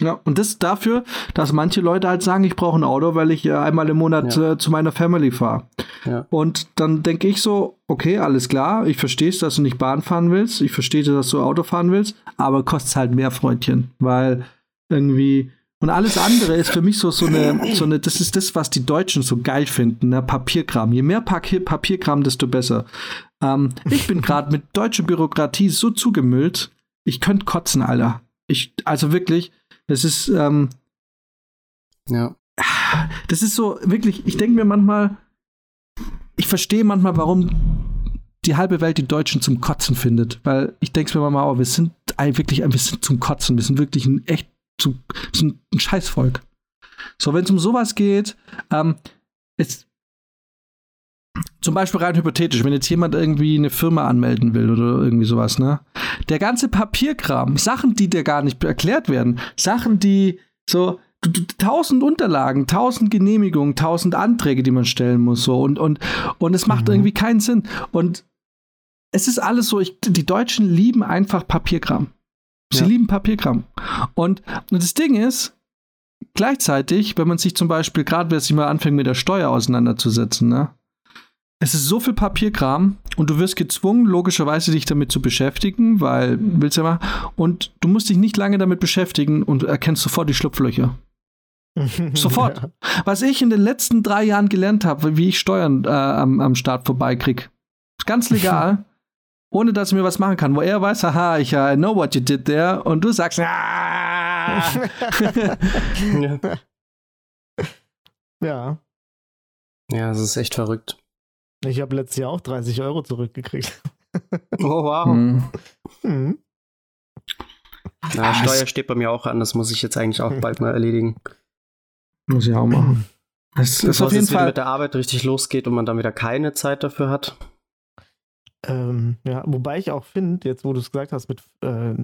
Ja, und das dafür, dass manche Leute halt sagen, ich brauche ein Auto, weil ich äh, einmal im Monat ja. äh, zu meiner Family fahre. Ja. Und dann denke ich so, okay, alles klar, ich verstehe es, dass du nicht Bahn fahren willst, ich verstehe, dass du Auto fahren willst, aber kostet halt mehr, Freundchen, weil irgendwie und alles andere ist für mich so, so, eine, so eine, das ist das, was die Deutschen so geil finden, ne? Papierkram. Je mehr Papier, Papierkram, desto besser. Ähm, ich bin gerade mit deutscher Bürokratie so zugemüllt, ich könnte kotzen, Alter. Ich, also wirklich, das ist, ähm, ja. Das ist so, wirklich, ich denke mir manchmal, ich verstehe manchmal, warum die halbe Welt die Deutschen zum Kotzen findet. Weil ich denke mir manchmal, oh, wir sind wirklich ein bisschen zum Kotzen. Wir sind wirklich ein echt zu, zu ein Scheißvolk. So, wenn es um sowas geht, ähm, ist zum Beispiel rein hypothetisch, wenn jetzt jemand irgendwie eine Firma anmelden will oder irgendwie sowas, ne? Der ganze Papierkram, Sachen, die dir gar nicht erklärt werden, Sachen, die so, tausend Unterlagen, tausend Genehmigungen, tausend Anträge, die man stellen muss, so und und und es macht mhm. irgendwie keinen Sinn und es ist alles so, ich, die Deutschen lieben einfach Papierkram. Sie ja. lieben Papierkram. Und, und das Ding ist, gleichzeitig, wenn man sich zum Beispiel, gerade wer sich mal anfängt mit der Steuer auseinanderzusetzen, ne? es ist so viel Papierkram und du wirst gezwungen, logischerweise dich damit zu beschäftigen, weil willst du ja mal. Und du musst dich nicht lange damit beschäftigen und erkennst sofort die Schlupflöcher. sofort. Ja. Was ich in den letzten drei Jahren gelernt habe, wie ich Steuern äh, am, am Start vorbeikriege. Ganz legal. ohne dass ich mir was machen kann, wo er weiß, haha, ich I know what you did there und du sagst, ah! ja. ja. Ja, das ist echt verrückt. Ich habe letztes Jahr auch 30 Euro zurückgekriegt. Oh, wow. Hm. Hm. Na, ah, Steuer steht bei mir auch an, das muss ich jetzt eigentlich auch bald mal erledigen. Muss ich auch machen. Es ist auf jeden Fall mit der Arbeit richtig losgeht und man dann wieder keine Zeit dafür hat. Ähm, ja, wobei ich auch finde, jetzt wo du es gesagt hast, mit äh,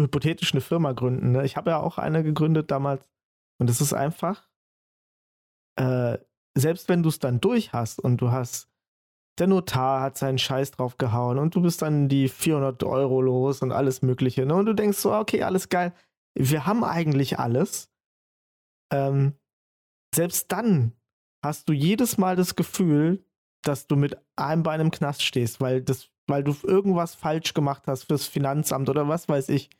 hypothetisch eine Firma gründen, ne? ich habe ja auch eine gegründet damals und es ist einfach, äh, selbst wenn du es dann durch hast und du hast, der Notar hat seinen Scheiß drauf gehauen und du bist dann die 400 Euro los und alles Mögliche, ne? Und du denkst so, okay, alles geil, wir haben eigentlich alles. Ähm, selbst dann hast du jedes Mal das Gefühl, dass du mit einem Bein im Knast stehst, weil das, weil du irgendwas falsch gemacht hast fürs Finanzamt oder was weiß ich.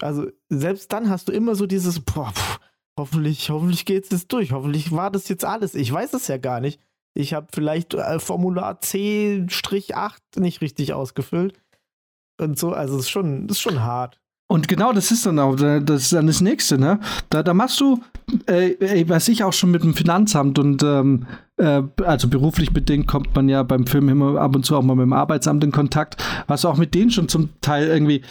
Also selbst dann hast du immer so dieses, boah, pff, hoffentlich, hoffentlich geht es jetzt durch, hoffentlich war das jetzt alles. Ich weiß es ja gar nicht. Ich habe vielleicht äh, Formular C-8 nicht richtig ausgefüllt. Und so, also es ist schon, ist schon hart. Und genau das ist dann auch, das dann das nächste, ne? Da, da machst du, äh, was ich auch schon mit dem Finanzamt und ähm, äh, also beruflich bedingt kommt man ja beim Film immer ab und zu auch mal mit dem Arbeitsamt in Kontakt, was auch mit denen schon zum Teil irgendwie,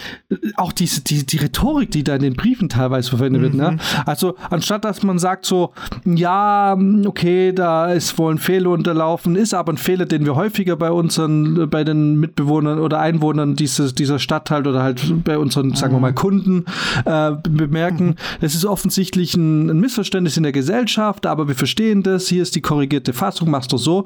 auch diese, die, die Rhetorik, die da in den Briefen teilweise verwendet mhm. wird, ne? Mhm. Also anstatt dass man sagt so, ja, okay, da ist wohl ein Fehler unterlaufen, ist aber ein Fehler, den wir häufiger bei unseren, bei den Mitbewohnern oder Einwohnern dieses, dieser Stadt halt oder halt bei unseren, mhm. sagen wir mal, Kunden äh, bemerken. Es mhm. ist offensichtlich ein, ein Missverständnis in der Gesellschaft, aber wir verstehen das, hier ist die korrigierte Fassung, machst du so,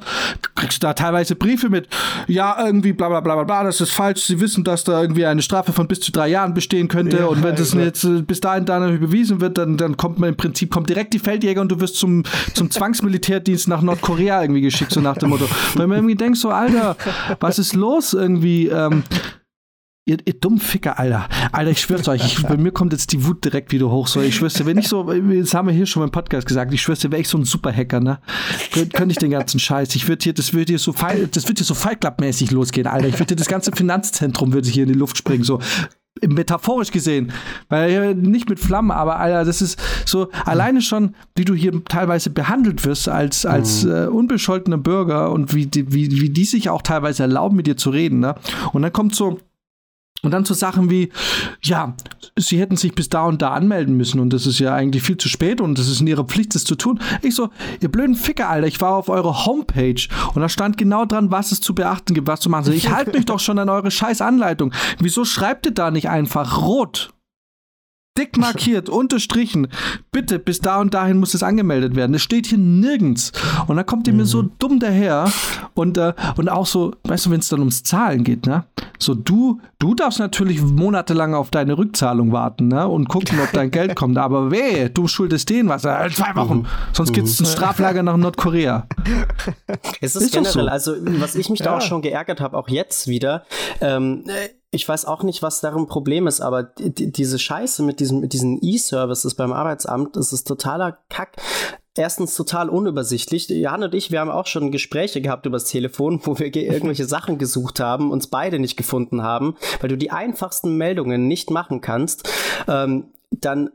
kriegst du da teilweise Briefe mit, ja, irgendwie bla bla bla bla, das ist falsch, sie wissen, dass da irgendwie eine Strafe von bis zu drei Jahren bestehen könnte. Ja, und wenn das jetzt äh, bis dahin dann bewiesen wird, dann, dann kommt man im Prinzip, kommt direkt die Feldjäger und du wirst zum, zum Zwangsmilitärdienst nach Nordkorea irgendwie geschickt, so nach dem Motto. Weil man irgendwie denkt so, Alter, was ist los irgendwie? Ähm, Ihr, ihr dummen Ficker, Alter. Alter, ich schwör's euch, ich, bei mir kommt jetzt die Wut direkt wieder hoch. So, ich schwör's dir, wenn ich so, das haben wir hier schon im Podcast gesagt, ich schwör's dir, wäre ich so ein Superhacker, ne? Könnte ich den ganzen Scheiß. Ich würde hier, das wird hier so das wird hier so Fight Club-mäßig losgehen, Alter. Ich würde hier das ganze Finanzzentrum würde hier in die Luft springen, so metaphorisch gesehen, weil nicht mit Flammen, aber Alter, das ist so alleine schon, wie du hier teilweise behandelt wirst als als mhm. äh, unbescholtener Bürger und wie die, wie wie die sich auch teilweise erlauben mit dir zu reden, ne? Und dann kommt so und dann so Sachen wie, ja, sie hätten sich bis da und da anmelden müssen und das ist ja eigentlich viel zu spät und es ist in ihrer Pflicht, das zu tun. Ich so, ihr blöden Ficker, Alter, ich war auf eurer Homepage und da stand genau dran, was es zu beachten gibt, was zu machen. Ich halte mich doch schon an eure scheiß Anleitung. Wieso schreibt ihr da nicht einfach rot? Dick markiert, unterstrichen. Bitte, bis da und dahin muss es angemeldet werden. Es steht hier nirgends. Und dann kommt ihr mhm. mir so mhm. dumm daher. Und, äh, und auch so, weißt du, wenn es dann ums Zahlen geht, ne? So, du, du darfst natürlich monatelang auf deine Rückzahlung warten, ne? Und gucken, ob dein Geld kommt. Aber weh, du schuldest denen was. Äh, zwei Wochen. Mhm. Sonst gibt es ein mhm. Straflager nach Nordkorea. Es ist, ist generell, so. also was ich mich ja. da auch schon geärgert habe, auch jetzt wieder, ähm, ich weiß auch nicht, was darum Problem ist, aber diese Scheiße mit diesem, mit diesen E-Services beim Arbeitsamt, das ist totaler Kack. Erstens total unübersichtlich. Jan und ich, wir haben auch schon Gespräche gehabt übers Telefon, wo wir irgendwelche Sachen gesucht haben, uns beide nicht gefunden haben, weil du die einfachsten Meldungen nicht machen kannst. Ähm, dann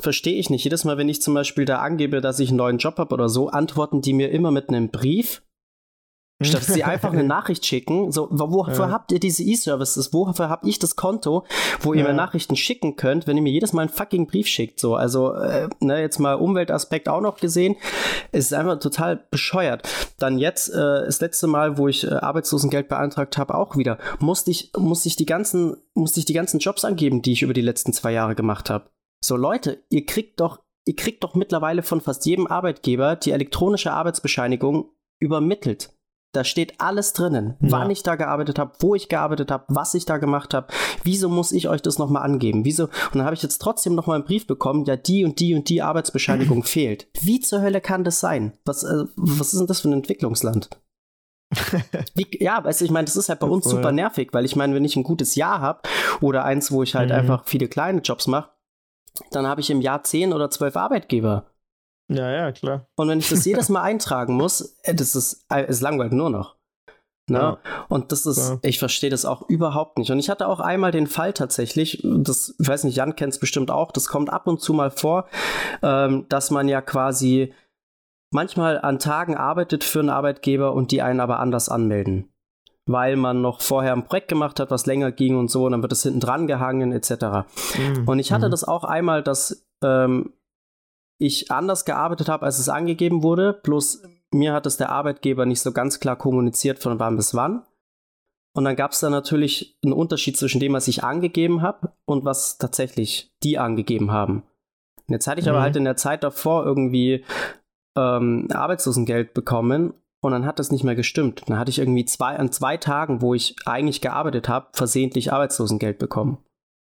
verstehe ich nicht. Jedes Mal, wenn ich zum Beispiel da angebe, dass ich einen neuen Job habe oder so, antworten die mir immer mit einem Brief Statt sie einfach eine Nachricht schicken, so, wofür ja. habt ihr diese E-Services? Wofür habt ich das Konto, wo ihr ja. mir Nachrichten schicken könnt, wenn ihr mir jedes Mal einen fucking Brief schickt? So, also, äh, ne, jetzt mal Umweltaspekt auch noch gesehen. Es ist einfach total bescheuert. Dann jetzt, äh, das letzte Mal, wo ich äh, Arbeitslosengeld beantragt habe, auch wieder, musste ich, musste ich die ganzen, musste ich die ganzen Jobs angeben, die ich über die letzten zwei Jahre gemacht habe. So, Leute, ihr kriegt doch, ihr kriegt doch mittlerweile von fast jedem Arbeitgeber die elektronische Arbeitsbescheinigung übermittelt. Da steht alles drinnen, ja. wann ich da gearbeitet habe, wo ich gearbeitet habe, was ich da gemacht habe. Wieso muss ich euch das nochmal angeben? Wieso? Und dann habe ich jetzt trotzdem nochmal einen Brief bekommen, ja, die und die und die Arbeitsbescheinigung fehlt. Wie zur Hölle kann das sein? Was, äh, was ist denn das für ein Entwicklungsland? Wie, ja, weißt du, ich meine, das ist halt bei uns super nervig, weil ich meine, wenn ich ein gutes Jahr habe oder eins, wo ich halt mhm. einfach viele kleine Jobs mache, dann habe ich im Jahr zehn oder zwölf Arbeitgeber. Ja, ja, klar. Und wenn ich das jedes Mal eintragen muss, äh, das ist, äh, es langweilt nur noch. Ne? Ja. Und das ist, ja. ich verstehe das auch überhaupt nicht. Und ich hatte auch einmal den Fall tatsächlich, das, ich weiß nicht, Jan kennt es bestimmt auch, das kommt ab und zu mal vor, ähm, dass man ja quasi manchmal an Tagen arbeitet für einen Arbeitgeber und die einen aber anders anmelden. Weil man noch vorher ein Projekt gemacht hat, was länger ging und so, und dann wird es hinten dran gehangen, etc. Mhm. Und ich hatte mhm. das auch einmal, dass ähm, ich anders gearbeitet habe, als es angegeben wurde, plus mir hat es der Arbeitgeber nicht so ganz klar kommuniziert, von wann bis wann. Und dann gab es da natürlich einen Unterschied zwischen dem, was ich angegeben habe und was tatsächlich die angegeben haben. Und jetzt hatte ich mhm. aber halt in der Zeit davor irgendwie ähm, Arbeitslosengeld bekommen und dann hat das nicht mehr gestimmt. Dann hatte ich irgendwie zwei, an zwei Tagen, wo ich eigentlich gearbeitet habe, versehentlich Arbeitslosengeld bekommen.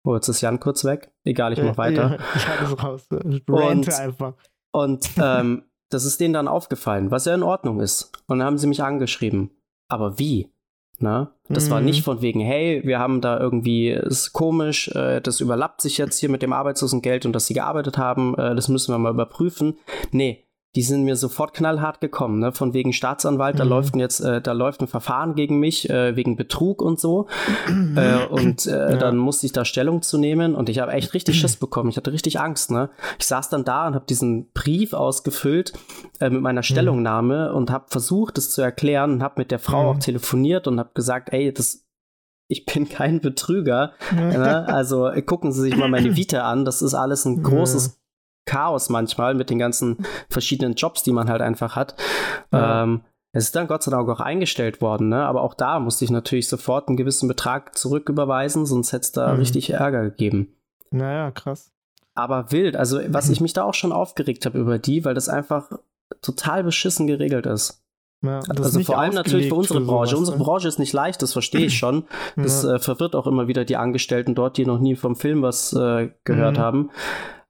Oh, jetzt ist Jan kurz weg. Egal, ich mach weiter. Ja, ich halte es raus. Ich und, einfach. Und ähm, das ist denen dann aufgefallen, was ja in Ordnung ist. Und dann haben sie mich angeschrieben. Aber wie? Na? Das mhm. war nicht von wegen, hey, wir haben da irgendwie, ist komisch, äh, das überlappt sich jetzt hier mit dem Arbeitslosengeld und dass sie gearbeitet haben, äh, das müssen wir mal überprüfen. Nee, die sind mir sofort knallhart gekommen, ne? Von wegen Staatsanwalt, mhm. da läuft jetzt, äh, da läuft ein Verfahren gegen mich äh, wegen Betrug und so. äh, und äh, ja. dann musste ich da Stellung zu nehmen und ich habe echt richtig Schiss bekommen. Ich hatte richtig Angst, ne? Ich saß dann da und habe diesen Brief ausgefüllt äh, mit meiner mhm. Stellungnahme und habe versucht, das zu erklären und habe mit der Frau mhm. auch telefoniert und habe gesagt, ey, das ich bin kein Betrüger. ne? Also gucken Sie sich mal meine Vita an. Das ist alles ein großes Chaos manchmal mit den ganzen verschiedenen Jobs, die man halt einfach hat. Ja. Ähm, es ist dann Gott sei Dank auch eingestellt worden, ne? aber auch da musste ich natürlich sofort einen gewissen Betrag zurücküberweisen, sonst hätte es da mhm. richtig Ärger gegeben. Naja, krass. Aber wild, also was ich mich da auch schon aufgeregt habe über die, weil das einfach total beschissen geregelt ist. Ja, also vor allem natürlich für unsere Branche. Sowas, unsere ne? Branche ist nicht leicht, das verstehe ich schon. Das ja. äh, verwirrt auch immer wieder die Angestellten dort, die noch nie vom Film was äh, gehört mhm. haben.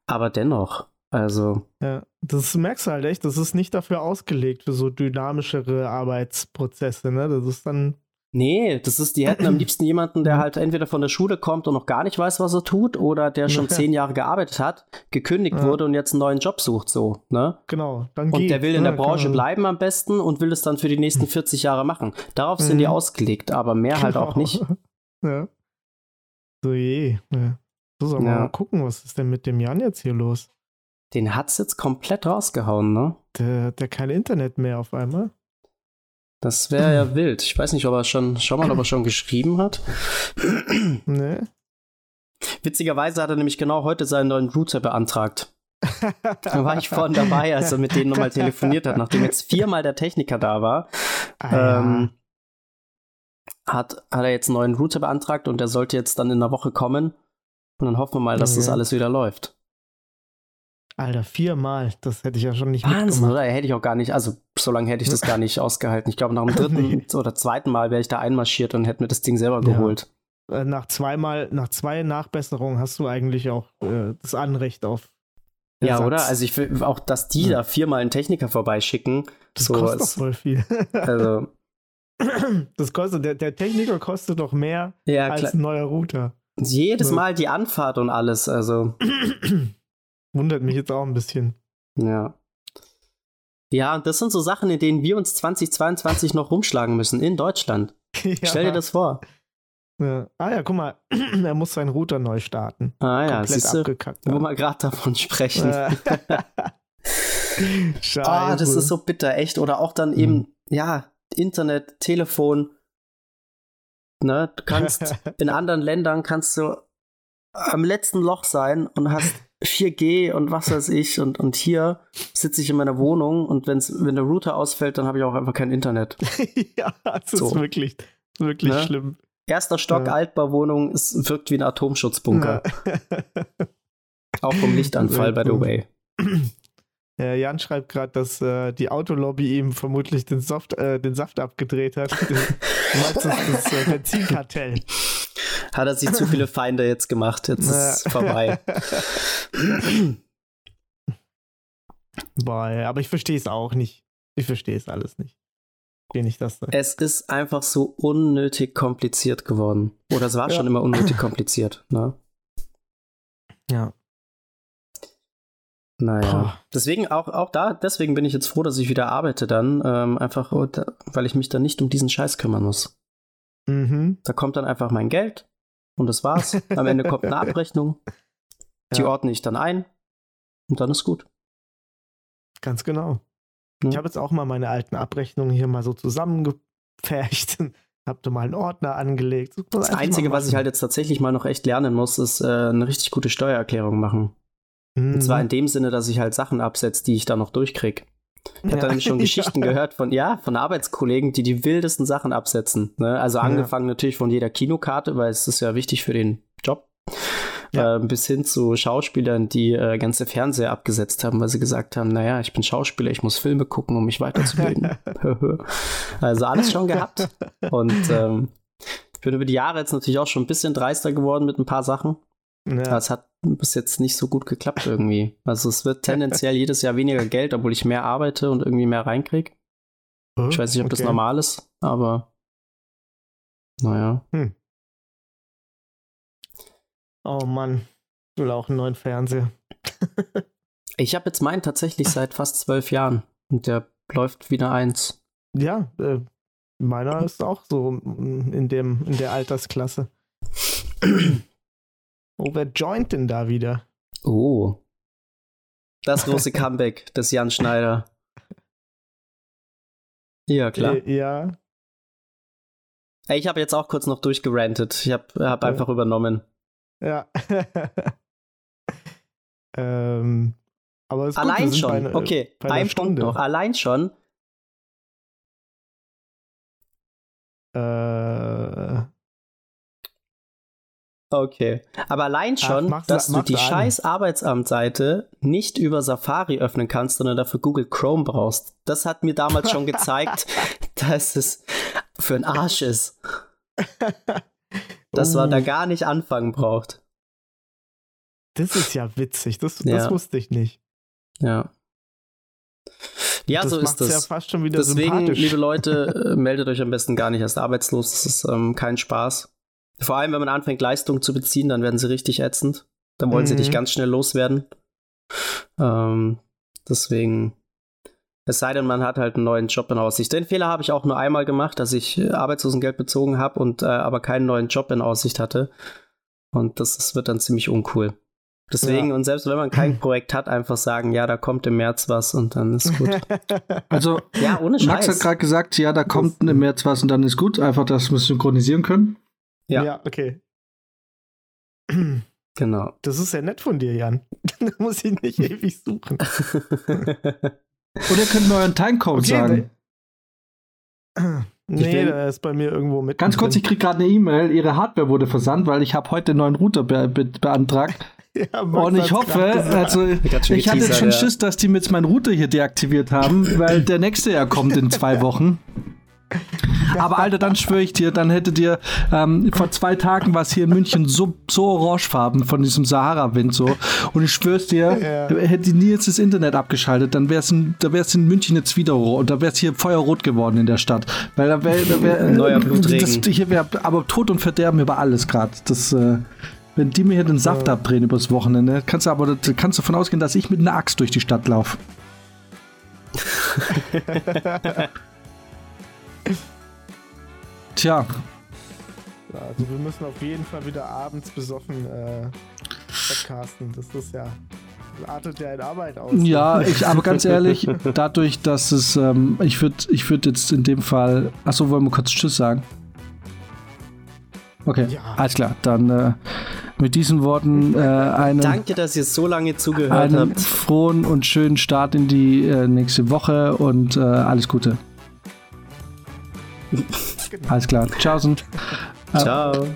Aber dennoch, also. Ja, das merkst du halt echt, das ist nicht dafür ausgelegt, für so dynamischere Arbeitsprozesse, ne? Das ist dann. Nee, das ist, die hätten am liebsten jemanden, der halt entweder von der Schule kommt und noch gar nicht weiß, was er tut, oder der schon zehn Jahre gearbeitet hat, gekündigt ja. wurde und jetzt einen neuen Job sucht, so, ne? Genau, dann Und der will in der Branche bleiben am besten und will es dann für die nächsten 40 Jahre machen. Darauf sind die mhm. ausgelegt, aber mehr halt auch nicht. Ja. So je. Ja. So, sollen wir ja. mal gucken, was ist denn mit dem Jan jetzt hier los? Den hat's jetzt komplett rausgehauen, ne? Der hat kein Internet mehr auf einmal. Das wäre ja wild. Ich weiß nicht, ob er schon, schau mal, ob er schon geschrieben hat. nee. Witzigerweise hat er nämlich genau heute seinen neuen Router beantragt. da war ich vorhin dabei, als er mit denen nochmal telefoniert hat, nachdem jetzt viermal der Techniker da war. Ah, ja. ähm, hat, hat er jetzt einen neuen Router beantragt und der sollte jetzt dann in einer Woche kommen. Und dann hoffen wir mal, dass ja. das alles wieder läuft. Alter, viermal, das hätte ich ja schon nicht Wahnsinn, mitgemacht. oder? Hätte ich auch gar nicht, also so lange hätte ich das gar nicht ausgehalten. Ich glaube, nach dem dritten nee. oder zweiten Mal wäre ich da einmarschiert und hätte mir das Ding selber geholt. Ja. Äh, nach zweimal, nach zwei Nachbesserungen hast du eigentlich auch äh, das Anrecht auf. Ersatz. Ja, oder? Also ich will auch, dass die ja. da viermal einen Techniker vorbeischicken. Das so kostet doch voll viel. also. Das kostet, der, der Techniker kostet doch mehr ja, als ein neuer Router. Jedes Mal die Anfahrt und alles, also. Wundert mich jetzt auch ein bisschen. Ja. Ja, und das sind so Sachen, in denen wir uns 2022 noch rumschlagen müssen, in Deutschland. Ja. Stell dir das vor. Ja. Ah ja, guck mal, er muss seinen Router neu starten. Ah ja, Komplett siehst abgekackt. Wo wir gerade davon sprechen. Scheiße. Ah, das ist so bitter, echt. Oder auch dann eben, mhm. ja, Internet, Telefon, Ne? Du kannst in anderen Ländern kannst du am letzten Loch sein und hast 4G und was weiß ich und, und hier sitze ich in meiner Wohnung und wenn's, wenn der Router ausfällt, dann habe ich auch einfach kein Internet. ja, das so. ist wirklich, wirklich ne? schlimm. Erster Stock ja. Altbauwohnung, es wirkt wie ein Atomschutzbunker. Ja. auch vom Lichtanfall, by the way. Ja, Jan schreibt gerade, dass äh, die Autolobby ihm vermutlich den, Soft, äh, den Saft abgedreht hat. du meinst das, das äh, Benzinkartell. Hat er sich zu viele Feinde jetzt gemacht. Jetzt ist es vorbei. Boah, ja, aber ich verstehe es auch nicht. Ich verstehe es alles nicht. den ich das. Es ist einfach so unnötig kompliziert geworden. Oder es war ja. schon immer unnötig kompliziert, ne? Ja. Naja. Boah. Deswegen auch, auch da, deswegen bin ich jetzt froh, dass ich wieder arbeite dann. Ähm, einfach, weil ich mich dann nicht um diesen Scheiß kümmern muss. Mhm. Da kommt dann einfach mein Geld und das war's. Am Ende kommt eine Abrechnung. Die ja. ordne ich dann ein und dann ist gut. Ganz genau. Ja. Ich habe jetzt auch mal meine alten Abrechnungen hier mal so zusammengepfercht. Hab da mal einen Ordner angelegt. Das, das Einzige, was ich halt jetzt tatsächlich mal noch echt lernen muss, ist äh, eine richtig gute Steuererklärung machen. Mhm. Und zwar in dem Sinne, dass ich halt Sachen absetze, die ich dann noch durchkriege. Ich habe ja. dann schon Geschichten ja. gehört von, ja, von Arbeitskollegen, die die wildesten Sachen absetzen. Ne? Also angefangen ja. natürlich von jeder Kinokarte, weil es ist ja wichtig für den Job. Äh, bis hin zu Schauspielern, die äh, ganze Fernseher abgesetzt haben, weil sie gesagt haben, naja, ich bin Schauspieler, ich muss Filme gucken, um mich weiterzubilden. also alles schon gehabt. Und ähm, ich bin über die Jahre jetzt natürlich auch schon ein bisschen dreister geworden mit ein paar Sachen. Ja. Es hat bis jetzt nicht so gut geklappt irgendwie. Also es wird tendenziell jedes Jahr weniger Geld, obwohl ich mehr arbeite und irgendwie mehr reinkriege. Oh, ich weiß nicht, ob okay. das normal ist, aber naja. Hm. Oh Mann, ich will auch einen neuen Fernseher. ich habe jetzt meinen tatsächlich seit fast zwölf Jahren und der läuft wieder eins. Ja, äh, meiner ist auch so in, dem, in der Altersklasse. Oh, wer joint denn da wieder? Oh. Das große Comeback des Jan Schneider. Ja, klar. Äh, ja. Ich habe jetzt auch kurz noch durchgerantet. Ich habe hab ja. einfach übernommen. Ja. ähm, aber es ist Allein gut, schon. Bei, okay, bei ein Punkt noch. Allein schon. Äh, Okay. Aber allein schon, Ach, dass du die scheiß Arbeitsamtseite nicht über Safari öffnen kannst, sondern dafür Google Chrome brauchst. Das hat mir damals schon gezeigt, dass es für ein Arsch ist. Dass man da uh. gar nicht anfangen braucht. Das ist ja witzig. Das, das ja. wusste ich nicht. Ja. Ja, das so ist das. ja fast schon wieder Deswegen, liebe Leute, äh, meldet euch am besten gar nicht erst arbeitslos. Das ist ähm, kein Spaß. Vor allem, wenn man anfängt, Leistung zu beziehen, dann werden sie richtig ätzend. Dann wollen mhm. sie dich ganz schnell loswerden. Ähm, deswegen, es sei denn, man hat halt einen neuen Job in Aussicht. Den Fehler habe ich auch nur einmal gemacht, dass ich äh, Arbeitslosengeld bezogen habe und äh, aber keinen neuen Job in Aussicht hatte. Und das, das wird dann ziemlich uncool. Deswegen, ja. und selbst wenn man kein Projekt hat, einfach sagen, ja, da kommt im März was und dann ist gut. Also, ja, ohne Scheiß. Max hat gerade gesagt, ja, da kommt im März was und dann ist gut, einfach, dass wir synchronisieren können. Ja. Ja, okay. Genau. Das ist ja nett von dir, Jan. da muss ich nicht ewig suchen. Oder könnt ihr euren Timecode okay, sagen. Ne nee, der ist bei mir irgendwo mit. Ganz kurz, ich krieg gerade eine E-Mail, ihre Hardware wurde versandt, weil ich habe heute einen neuen Router be be beantragt. ja, und ich hoffe, also ich hatte jetzt schon ja. Schiss, dass die mit meinen Router hier deaktiviert haben, weil der nächste ja kommt in zwei Wochen. Aber Alter, dann schwöre ich dir, dann hätte dir ähm, vor zwei Tagen war es hier in München so, so orangefarben von diesem Sahara-Wind so. Und ich schwör's dir, ja. hätte die nie jetzt das Internet abgeschaltet, dann wäre es in, da wär's in München jetzt wieder rot und da wäre es hier feuerrot geworden in der Stadt. Weil da wäre da wär, neuer Blutregen. Das, hier wär, aber Tod und Verderben über alles gerade. Das äh, wenn die mir hier den Saft ja. abdrehen übers Wochenende, kannst du aber kannst du davon ausgehen, dass ich mit einer Axt durch die Stadt laufe. Tja. Also wir müssen auf jeden Fall wieder abends besoffen äh, podcasten. Das ist ja artet ja in Arbeit aus. Ja, ich, aber ganz ehrlich, dadurch, dass es, ähm, ich würde ich würd jetzt in dem Fall, achso, wollen wir kurz Tschüss sagen? Okay, ja. alles klar. Dann äh, mit diesen Worten äh, einen. Danke, dass ihr so lange zugehört einen habt. frohen und schönen Start in die äh, nächste Woche und äh, alles Gute. Alles klar. Tschaußen. Ciao.